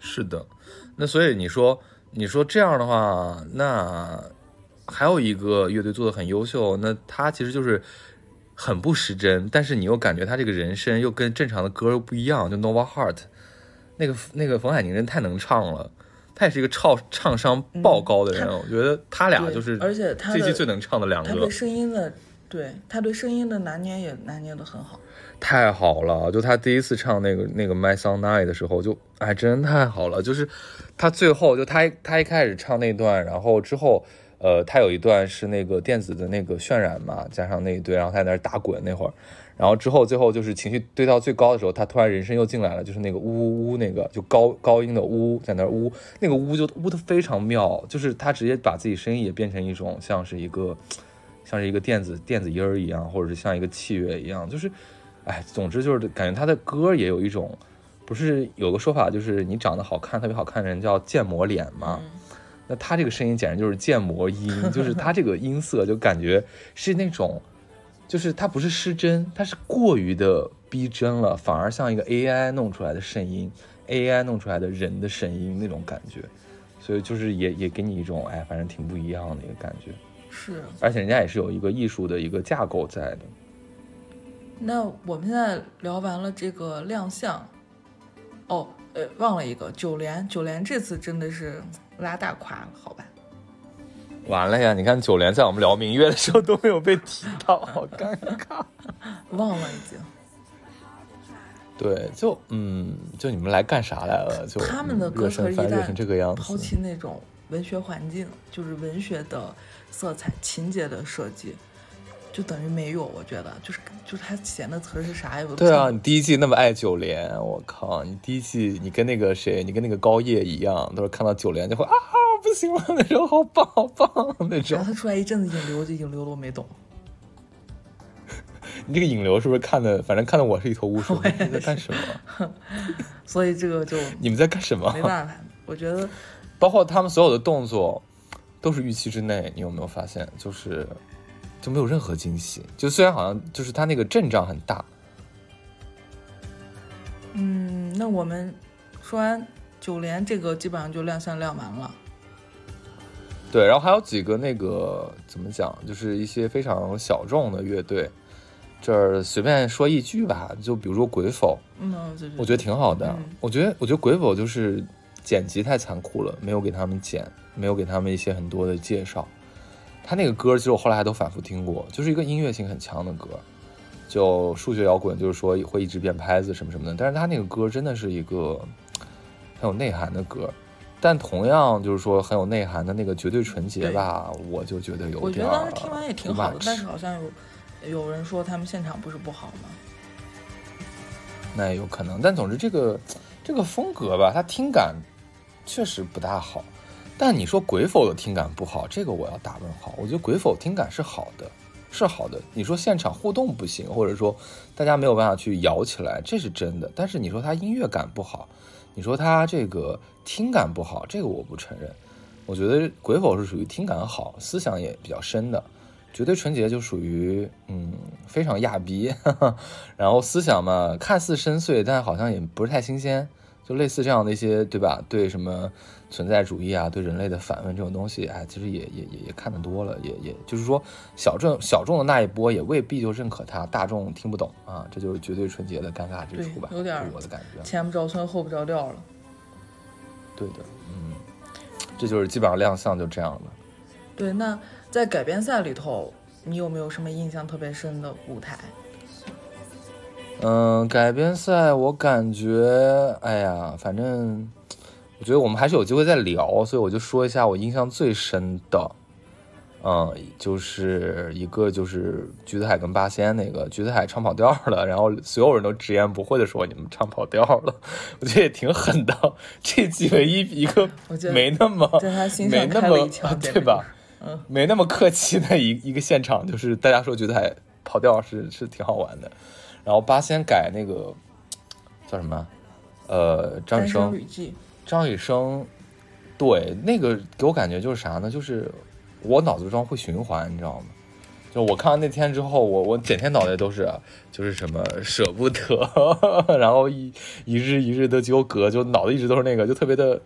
是的，那所以你说你说这样的话，那还有一个乐队做的很优秀，那他其实就是很不失真，但是你又感觉他这个人声又跟正常的歌又不一样，就 Nova Heart，那个那个冯海宁真太能唱了，他也是一个唱唱商爆高的人，他我觉得他俩就是而且他的这季最能唱的两个他对，声音的，对他对声音的拿捏也拿捏的很好。太好了！就他第一次唱那个那个《My Song Night》的时候，就哎，真太好了。就是他最后就他他一开始唱那段，然后之后呃，他有一段是那个电子的那个渲染嘛，加上那一堆，然后他在那儿打滚那会儿，然后之后最后就是情绪堆到最高的时候，他突然人声又进来了，就是那个呜呜呜那个就高高音的呜在那儿呜，那个呜就呜的非常妙，就是他直接把自己声音也变成一种像是一个像是一个电子电子音儿一样，或者是像一个器乐一样，就是。哎，总之就是感觉他的歌也有一种，不是有个说法就是你长得好看特别好看的人叫建模脸吗？那他这个声音简直就是建模音，就是他这个音色就感觉是那种，就是它不是失真，它是过于的逼真了，反而像一个 AI 弄出来的声音，AI 弄出来的人的声音那种感觉，所以就是也也给你一种哎，反正挺不一样的一个感觉，是，而且人家也是有一个艺术的一个架构在的。那我们现在聊完了这个亮相，哦，呃，忘了一个九连，九连这次真的是拉大胯了，好吧？完了呀！你看九连在我们聊明月的时候都没有被提到，好尴尬。忘了已经。对，就嗯，就你们来干啥来了？就他们的歌热词一身番热成这个样子抛。弃那种文学环境，就是文学的色彩、情节的设计，就等于没有。我觉得就是就是他写的词儿是啥也不对啊，你第一季那么爱九连，我靠！你第一季你跟那个谁，你跟那个高叶一样，都是看到九连就会啊不行了那种，好棒好棒那然后。他出来一阵子引流，就引流了我没懂。你这个引流是不是看的？反正看的我是一头雾水。你在干什么？所以这个就你们在干什么？没办法。我觉得 包括他们所有的动作都是预期之内，你有没有发现？就是就没有任何惊喜。就虽然好像就是他那个阵仗很大，嗯，那我们说完九连这个，基本上就亮相亮完了。对，然后还有几个那个怎么讲，就是一些非常小众的乐队，这儿随便说一句吧，就比如说鬼否，嗯，我觉得挺好的。嗯我觉得我觉得鬼否就是剪辑太残酷了，没有给他们剪，没有给他们一些很多的介绍。他那个歌其实我后来还都反复听过，就是一个音乐性很强的歌，就数学摇滚，就是说会一直变拍子什么什么的。但是他那个歌真的是一个很有内涵的歌，但同样就是说很有内涵的那个绝对纯洁吧，我就觉得有点我觉得当时听完也挺好的但是好像有有人说他们现场不是不好吗？那也有可能，但总之这个这个风格吧，它听感确实不大好。但你说鬼否的听感不好，这个我要打问号。我觉得鬼否听感是好的，是好的。你说现场互动不行，或者说大家没有办法去摇起来，这是真的。但是你说它音乐感不好，你说他这个听感不好，这个我不承认。我觉得鬼否是属于听感好，思想也比较深的。绝对纯洁就属于嗯非常亚逼，然后思想嘛看似深邃，但好像也不是太新鲜，就类似这样的一些对吧？对什么存在主义啊，对人类的反问这种东西，哎，其实也也也也看得多了，也也就是说小众小众的那一波也未必就认可它，大众听不懂啊，这就是绝对纯洁的尴尬之处吧，有点儿我的感觉。前不着村后不着调了。对的，嗯，这就是基本上亮相就这样了。对，那在改编赛里头，你有没有什么印象特别深的舞台？嗯，改编赛我感觉，哎呀，反正我觉得我们还是有机会再聊，所以我就说一下我印象最深的，嗯，就是一个就是橘子海跟八仙那个，橘子海唱跑调了，然后所有人都直言不讳的说你们唱跑调了，我觉得也挺狠的，这几唯一一个我觉得没那么没那么对吧？嗯，没那么客气的一一个现场，就是大家说橘子海跑调是是挺好玩的。然后八仙改那个叫什么？呃，张雨生，张雨生，对，那个给我感觉就是啥呢？就是我脑子中会循环，你知道吗？就我看完那天之后，我我整天脑袋都是就是什么舍不得，然后一一日一日的纠葛，就脑子一直都是那个，就特别的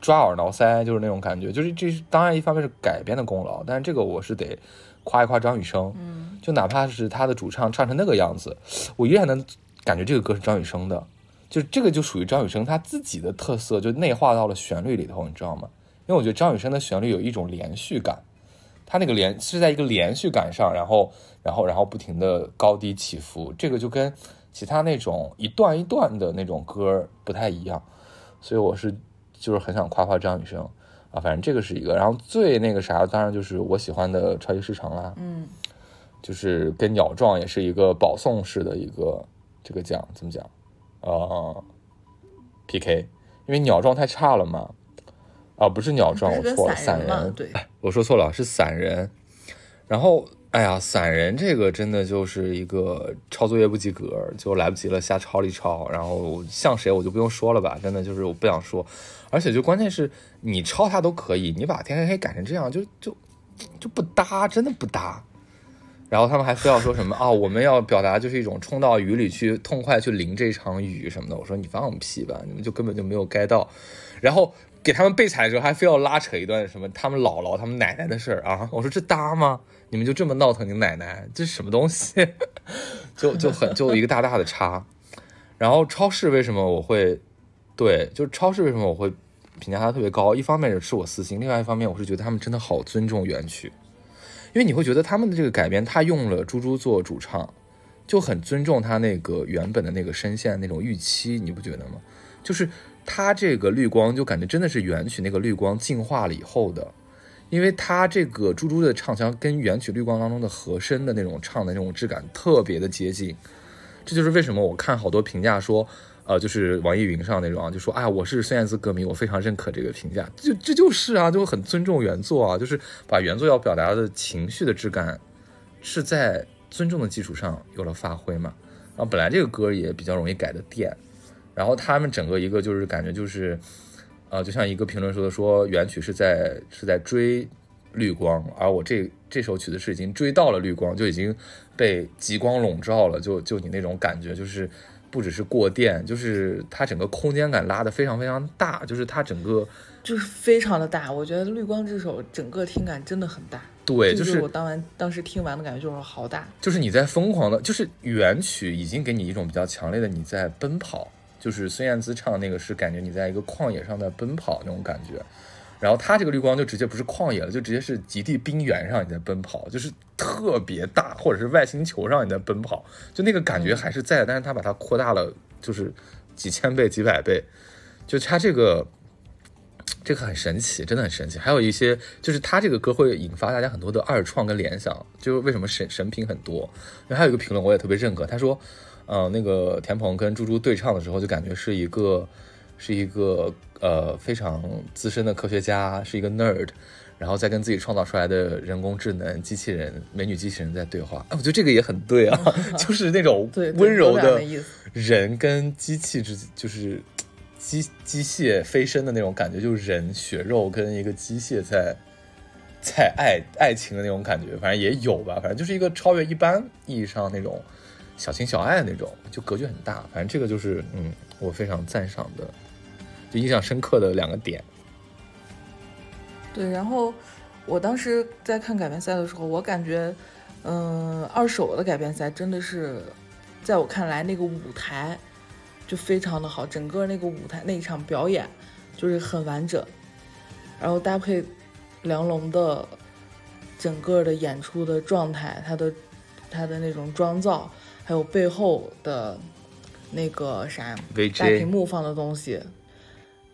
抓耳挠腮，就是那种感觉。就是这当然一方面是改编的功劳，但是这个我是得夸一夸张雨生，嗯，就哪怕是他的主唱唱成那个样子，我依然能感觉这个歌是张雨生的。就这个就属于张雨生他自己的特色，就内化到了旋律里头，你知道吗？因为我觉得张雨生的旋律有一种连续感，他那个连是在一个连续感上，然后然后然后不停的高低起伏，这个就跟其他那种一段一段的那种歌不太一样，所以我是就是很想夸夸张雨生啊，反正这个是一个，然后最那个啥，当然就是我喜欢的超级市场啦，嗯，就是跟鸟壮也是一个保送式的一个这个奖，怎么讲？呃，PK，因为鸟状太差了嘛，啊，不是鸟壮，它是跟我错了，散散人嘛，人，对，我说错了，是散人。然后，哎呀，散人这个真的就是一个抄作业不及格，就来不及了，瞎抄了一抄。然后像谁我就不用说了吧，真的就是我不想说。而且就关键是你抄他都可以，你把天黑黑改成这样，就就就不搭，真的不搭。然后他们还非要说什么啊、我们要表达就是一种冲到雨里去痛快去淋这场雨什么的。我说你放屁吧，你们就根本就没有 get 到。然后给他们备采的时候还非要拉扯一段什么他们姥姥、他们奶奶的事儿啊。我说这搭吗？你们就这么闹腾你奶奶，这是什么东西？就就很就一个大大的叉。然后超市为什么我会对，就是超市为什么我会评价它特别高？一方面是我私心，另外一方面我是觉得他们真的好尊重原曲。因为你会觉得他们的这个改编，他用了猪猪做主唱，就很尊重他那个原本的那个声线那种预期，你不觉得吗？就是他这个绿光，就感觉真的是原曲那个绿光进化了以后的，因为他这个猪猪的唱腔跟原曲绿光当中的和声的那种唱的那种质感特别的接近，这就是为什么我看好多评价说。呃，就是网易云上那种啊，就说啊，我是孙燕姿歌迷，我非常认可这个评价，就这就是啊，就很尊重原作啊，就是把原作要表达的情绪的质感，是在尊重的基础上有了发挥嘛。然后本来这个歌也比较容易改的电，然后他们整个一个就是感觉就是，呃，就像一个评论说的，说原曲是在是在追绿光，而我这这首曲子是已经追到了绿光，就已经被极光笼罩了，就就你那种感觉就是。不只是过电，就是它整个空间感拉得非常非常大，就是它整个就是非常的大。我觉得《绿光》之手整个听感真的很大，对，就是我当完当时听完的感觉就是好大。就是你在疯狂的，就是原曲已经给你一种比较强烈的你在奔跑，就是孙燕姿唱的那个是感觉你在一个旷野上在奔跑那种感觉，然后它这个绿光就直接不是旷野了，就直接是极地冰原上你在奔跑，就是特别大，或者是外星球上你在奔跑，就那个感觉还是在，但是它把它扩大了，就是几千倍、几百倍，就它这个。这个很神奇，真的很神奇。还有一些就是它这个歌会引发大家很多的二创跟联想，就是为什么神神评很多。还有一个评论我也特别认可，他说，呃，那个田鹏跟猪猪对唱的时候，就感觉是一个是一个呃非常资深的科学家，是一个 nerd，然后再跟自己创造出来的人工智能机器人美女机器人在对话。哎，我觉得这个也很对啊，就是那种温柔的。人跟机器之就是机机械飞升的那种感觉，就是人血肉跟一个机械在在爱爱情的那种感觉，反正也有吧，反正就是一个超越一般意义上那种小情小爱的那种，就格局很大。反正这个就是嗯，我非常赞赏的，就印象深刻的两个点。对，然后我当时在看改编赛的时候，我感觉，嗯、二手的改编赛真的是，在我看来那个舞台就非常的好，整个那个舞台那一场表演就是很完整，然后搭配梁龙的整个的演出的状态，他的他的那种妆造，还有背后的那个啥大屏幕放的东西，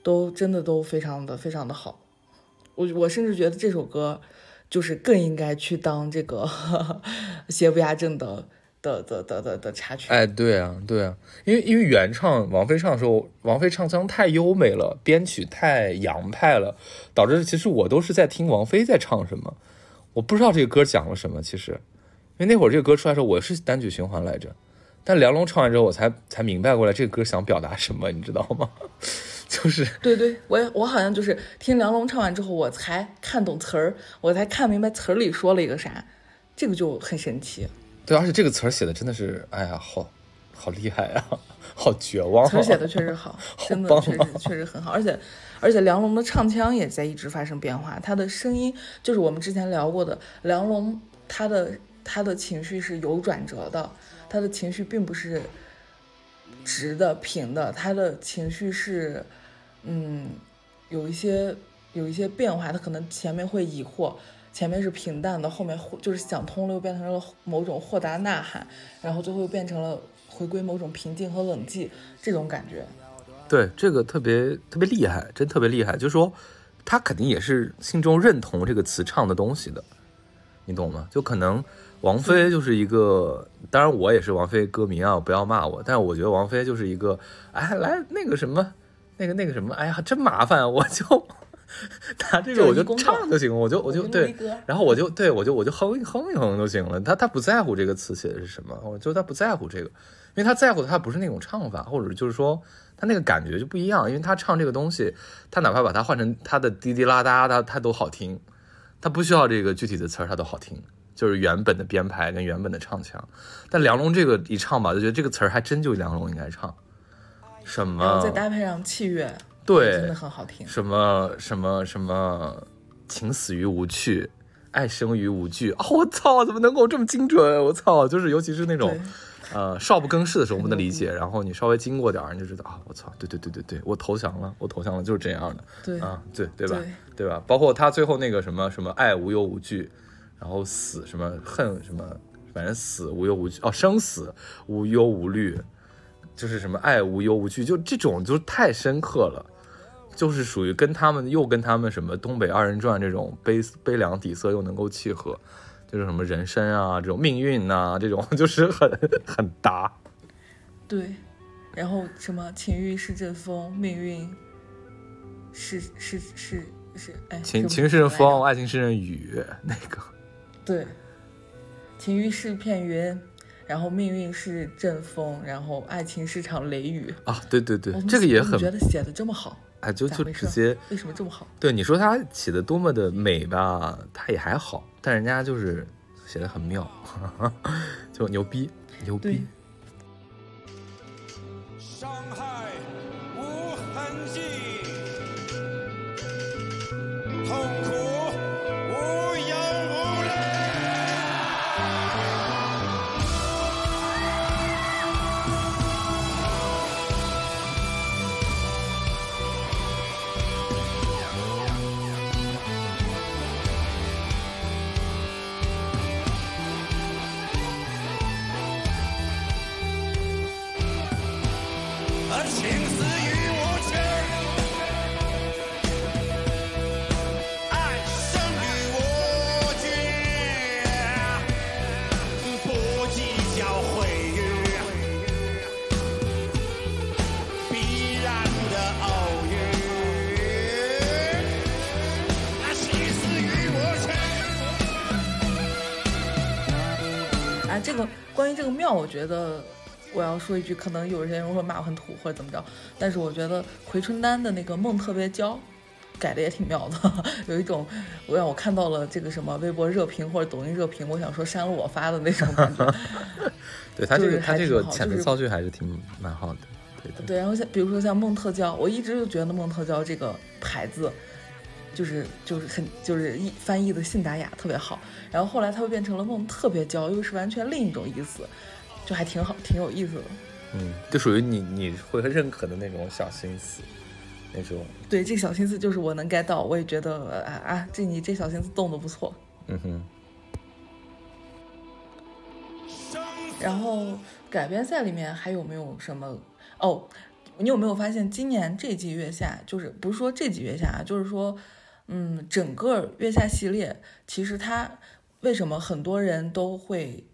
都真的都非常的非常的好。我我甚至觉得这首歌就是更应该去当这个 邪不压正的的的的的的插曲。哎，对啊，对啊，因为因为原唱王菲唱的时候，王菲唱腔太优美了，编曲太洋派了，导致其实我都是在听王菲在唱什么，我不知道这个歌讲了什么，其实，因为那会儿这个歌出来的时候，我是单曲循环来着，但梁龙唱完之后，我才才明白过来这个歌想表达什么，你知道吗？就是对对，我也我好像就是听梁龙唱完之后，我才看懂词儿，我才看明白词儿里说了一个啥，这个就很神奇。对，而且这个词儿写的真的是，哎呀，好好厉害啊，好绝望、啊。词儿写的确实好，真的确实确实很好，而且而且梁龙的唱腔也在一直发生变化，他的声音就是我们之前聊过的，梁龙他的他的情绪是有转折的，他的情绪并不是直的平的，他的情绪是嗯有一些有一些变化，他可能前面会疑惑。前面是平淡的，后面就是想通了，又变成了某种豁达呐喊，然后最后又变成了回归某种平静和冷寂这种感觉。对，这个特别特别厉害，真特别厉害。就是说，他肯定也是心中认同这个词唱的东西的，你懂吗？就可能王菲就是一个，当然我也是王菲歌迷啊，不要骂我。但是我觉得王菲就是一个，哎，来那个什么，那个那个什么，哎呀，真麻烦，我就。他这个我就唱就行了，我就我就对，然后我就对我就我就哼一哼一哼就行了。他他不在乎这个词写的是什么，我就他不在乎这个，因为他在乎的他不是那种唱法，或者就是说他那个感觉就不一样。因为他唱这个东西，他哪怕把它换成他的滴滴啦哒，他他都好听，他不需要这个具体的词儿，他都好听，就是原本的编排跟原本的唱腔。但梁龙这个一唱吧，就觉得这个词儿还真就梁龙应该唱，什么，再搭配上器乐。对，真的很好听。什么什么什么，情死于无趣，爱生于无惧。哦，我操，怎么能够这么精准？我操，就是尤其是那种，呃，少不更事的时候，我不能理解。然后你稍微经过点儿，你就知道啊，我操，对对对对对，我投降了，我投降了，就是这样的。对啊，对对吧？对对吧？包括他最后那个什么什么爱无忧无惧，然后死什么恨什么，反正死无忧无惧哦，生死无忧无虑，就是什么爱无忧无惧，就这种就太深刻了。就是属于跟他们又跟他们什么东北二人转这种悲悲凉底色又能够契合，就是什么人生啊这种命运呐、啊、这种 就是很很搭。对，然后什么情欲是阵风，命运是是是是哎，情情是阵风，爱情是阵雨，那个对，情欲是片云。然后命运是阵风，然后爱情是场雷雨啊！对对对，这个也很觉得写的这么好。哎，就就直接为什么这么好？对你说他写的多么的美吧，他也还好，但人家就是写的很妙，就牛逼牛逼。伤害无痕迹，痛苦关于这个庙，我觉得。我要说一句，可能有些人会骂我很土或者怎么着，但是我觉得回春丹的那个梦特别娇，改的也挺妙的，有一种我让我看到了这个什么微博热评或者抖音热评，我想说删了我发的那种感觉。对他这个、就是、他这个遣词造句还是挺蛮好的，对的。对，然后像比如说像梦特娇，我一直就觉得梦特娇这个牌子。就是就是很就是译翻译的信达雅特别好，然后后来它又变成了梦特别娇，又是完全另一种意思。就还挺好，挺有意思的。嗯，就属于你你会认可的那种小心思，那种。对，这小心思就是我能 get 到，我也觉得啊啊，这你这小心思动的不错。嗯哼。然后改编赛里面还有没有什么？哦，你有没有发现今年这季月下，就是不是说这季月下啊，就是说，嗯，整个月下系列，其实它为什么很多人都会。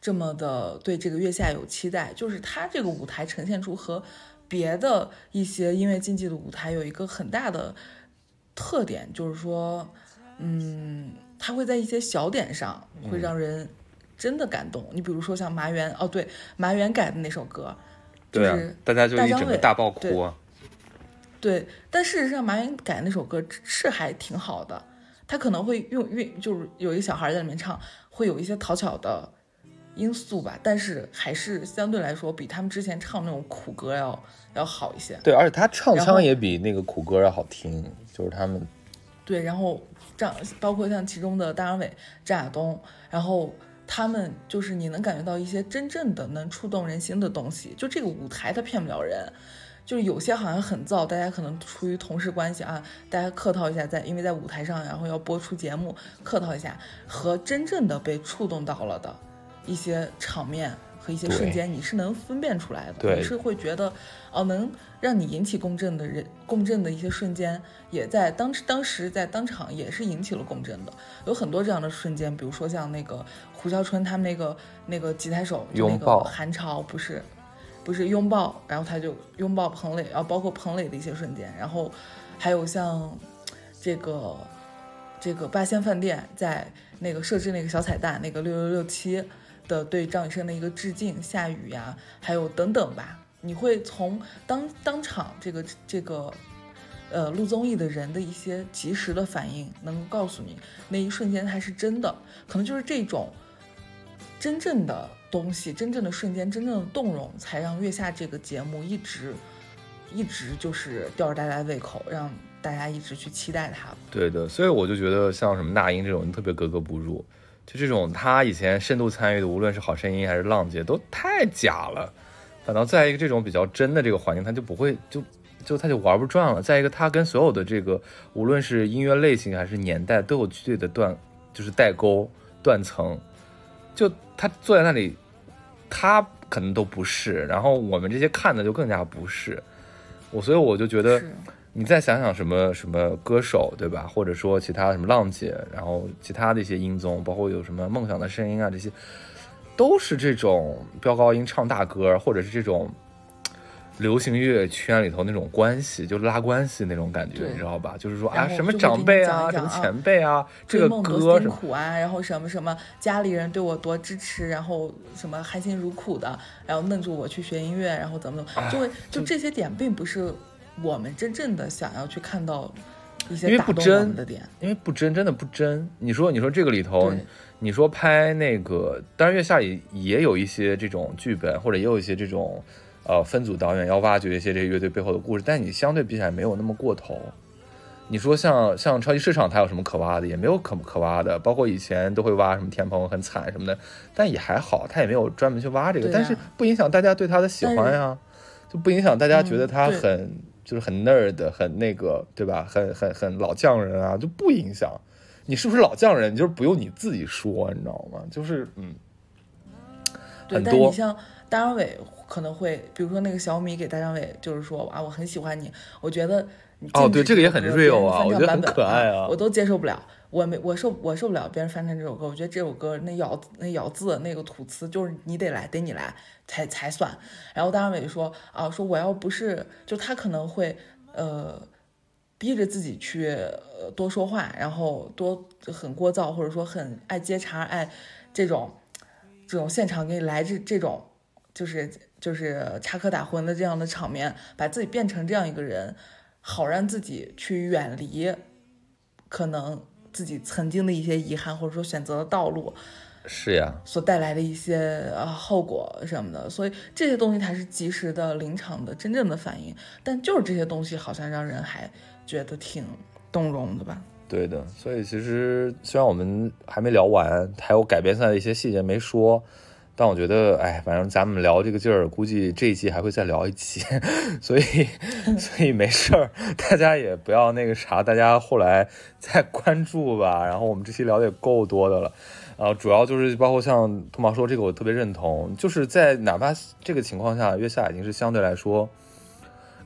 这么的对这个月下有期待，就是他这个舞台呈现出和别的一些音乐竞技的舞台有一个很大的特点，就是说，嗯，他会在一些小点上会让人真的感动。你比如说像麻原，哦对，麻原改的那首歌，就对大家就一张伟整个大爆哭啊。对，但事实上麻云改那首歌是还挺好的，他可能会用运就是有一个小孩在里面唱，会有一些讨巧的因素吧，但是还是相对来说比他们之前唱那种苦歌要要好一些。对，而且他唱腔也比那个苦歌要好听，就是他们对，然后这样包括像其中的大张伟、张亚东，然后他们就是你能感觉到一些真正的能触动人心的东西。就这个舞台他骗不了人，就是有些好像很燥，大家可能出于同事关系啊，大家客套一下在，因为在舞台上，然后要播出节目，客套一下，和真正的被触动到了的一些场面。和一些瞬间，你是能分辨出来的，你是会觉得，哦，能让你引起共振的人，共振的一些瞬间，也在当当时在当场也是引起了共振的，有很多这样的瞬间，比如说像那个胡小春他们那个那个吉他手就那拥抱个韩潮不是不是拥抱，然后他就拥抱彭磊，然后包括彭磊的一些瞬间，然后还有像这个这个八仙饭店在那个设置那个小彩蛋，那个六六六七的对张雨生的一个致敬，下雨呀，还有等等吧，你会从当当场这个这个。呃，录综艺的人的一些及时的反应，能告诉你那一瞬间他是真的，可能就是这种真正的东西，真正的瞬间，真正的动容，才让《月下》这个节目一直一直就是吊着大家的胃口，让大家一直去期待它。对的，所以我就觉得像什么那英这种特别格格不入，就这种他以前深度参与的，无论是好声音还是浪姐，都太假了。反倒在一个这种比较真的这个环境，他就不会就就他就玩不转了。再一个，他跟所有的这个无论是音乐类型还是年代，都有绝对的断，就是代沟断层。就他坐在那里，他可能都不是，然后我们这些看的就更加不是。我所以我就觉得。是，你再想想什么什么歌手，对吧？或者说其他什么浪姐，然后其他的一些音综，包括有什么梦想的声音啊，这些都是这种飙高音唱大歌，或者是这种流行乐圈里头那种关系，就拉关系那种感觉，你知道吧？就是说啊，什么长辈啊，什么前辈啊，这个歌什么。苦啊，然后什么什么家里人对我多支持，然后什么含辛茹苦的，然后弄住我去学音乐，然后怎么怎么，就会就这些点并不是我们真正的想要去看到一因为些打动我不真们的点。因为不真，真的不真。你说，你说这个里头，你说拍那个，当然月下也也有一些这种剧本，或者也有一些这种，呃，分组导演要挖掘一些这个乐队背后的故事，但你相对比起来没有那么过头。你说像像超级市场，它有什么可挖的？也没有可可挖的。包括以前都会挖什么天蓬很惨什么的，但也还好，他也没有专门去挖这个。啊但是不影响大家对他的喜欢呀，就不影响大家觉得他很、就是很 nerd，很那个，对吧？很很很老匠人啊，就不影响。你是不是老匠人，你就是不用你自己说，你知道吗？就是嗯，对，很多但你像大张伟可能会，比如说那个小米给大张伟就是说啊，我很喜欢你，我觉得你哦对这个也很 real 啊我觉得很可爱啊我都接受不了。我没我受我受不了别人翻唱这首歌，我觉得这首歌那咬那咬字那个吐词就是你得来得你来才才算。然后大张伟说啊说我要不是就他可能会呃逼着自己去呃多说话，然后多很聒噪，或者说很爱接茬，爱这种这种现场给你来这这种就是就是插科打诨的这样的场面，把自己变成这样一个人，好让自己去远离可能自己曾经的一些遗憾，或者说选择的道路是呀，所带来的一些呃后果什么的，所以这些东西才是及时的、临场的、真正的反应，但就是这些东西好像让人还觉得挺动容的吧。对的。所以其实虽然我们还没聊完，还有改编赛的一些细节没说。但我觉得，哎，反正咱们聊这个劲儿，估计这一期还会再聊一期，所以，所以没事儿，大家也不要那个啥，大家后来再关注吧。然后我们这期聊的也够多的了，呃，主要就是包括像兔毛说这个，我特别认同，就是在哪怕这个情况下，月下已经是相对来说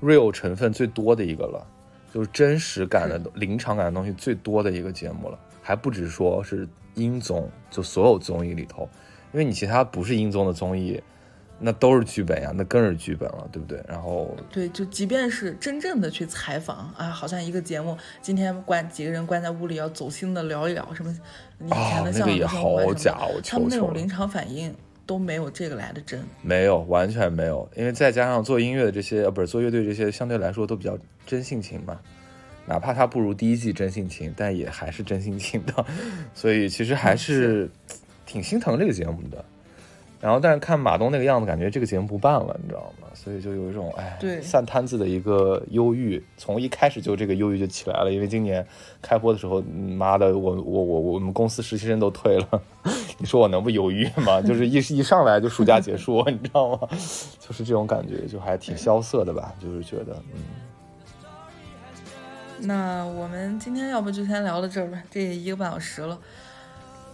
real 成分最多的一个了，就是真实感的、临场感的东西最多的一个节目了，还不止说是音综，就所有综艺里头。因为你其他不是音综的综艺，那都是剧本呀，那更是剧本了，对不对？然后对，就即便是真正的去采访啊，好像一个节目今天关几个人关在屋里要走心的聊一聊什么以前啊，的相那个好假，他们那。种临场反应都没有这个来的真。没有，完全没有，因为再加上做音乐的这些，呃，不是做乐队这些，相对来说都比较真性情嘛。哪怕他不如第一季真性情，但也还是真性情的，所以其实还是挺心疼这个节目的。然后，但是看马东那个样子，感觉这个节目不办了，你知道吗？所以就有一种哎，对散摊子的一个忧郁，从一开始就这个忧郁就起来了。因为今年开播的时候，嗯妈的，我我我我们公司实习生都退了，你说我能不忧郁吗？就是一一上来就暑假结束，你知道吗？就是这种感觉，就还挺萧瑟的吧，就是觉得，嗯，那我们今天要不就先聊到这儿吧，这也一个半小时了。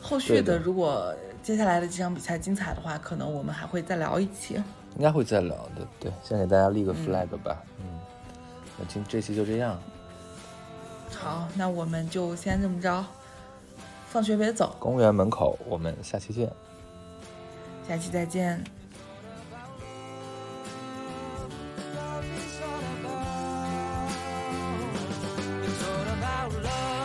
后续的如果接下来的几场比赛精彩的话，可能我们还会再聊一期。应该会再聊的，对，先给大家立个 flag 吧，嗯，那、今这期就这样。好，那我们就先这么着，放学别走。公园门口，我们下期见。下期再见。is all about love.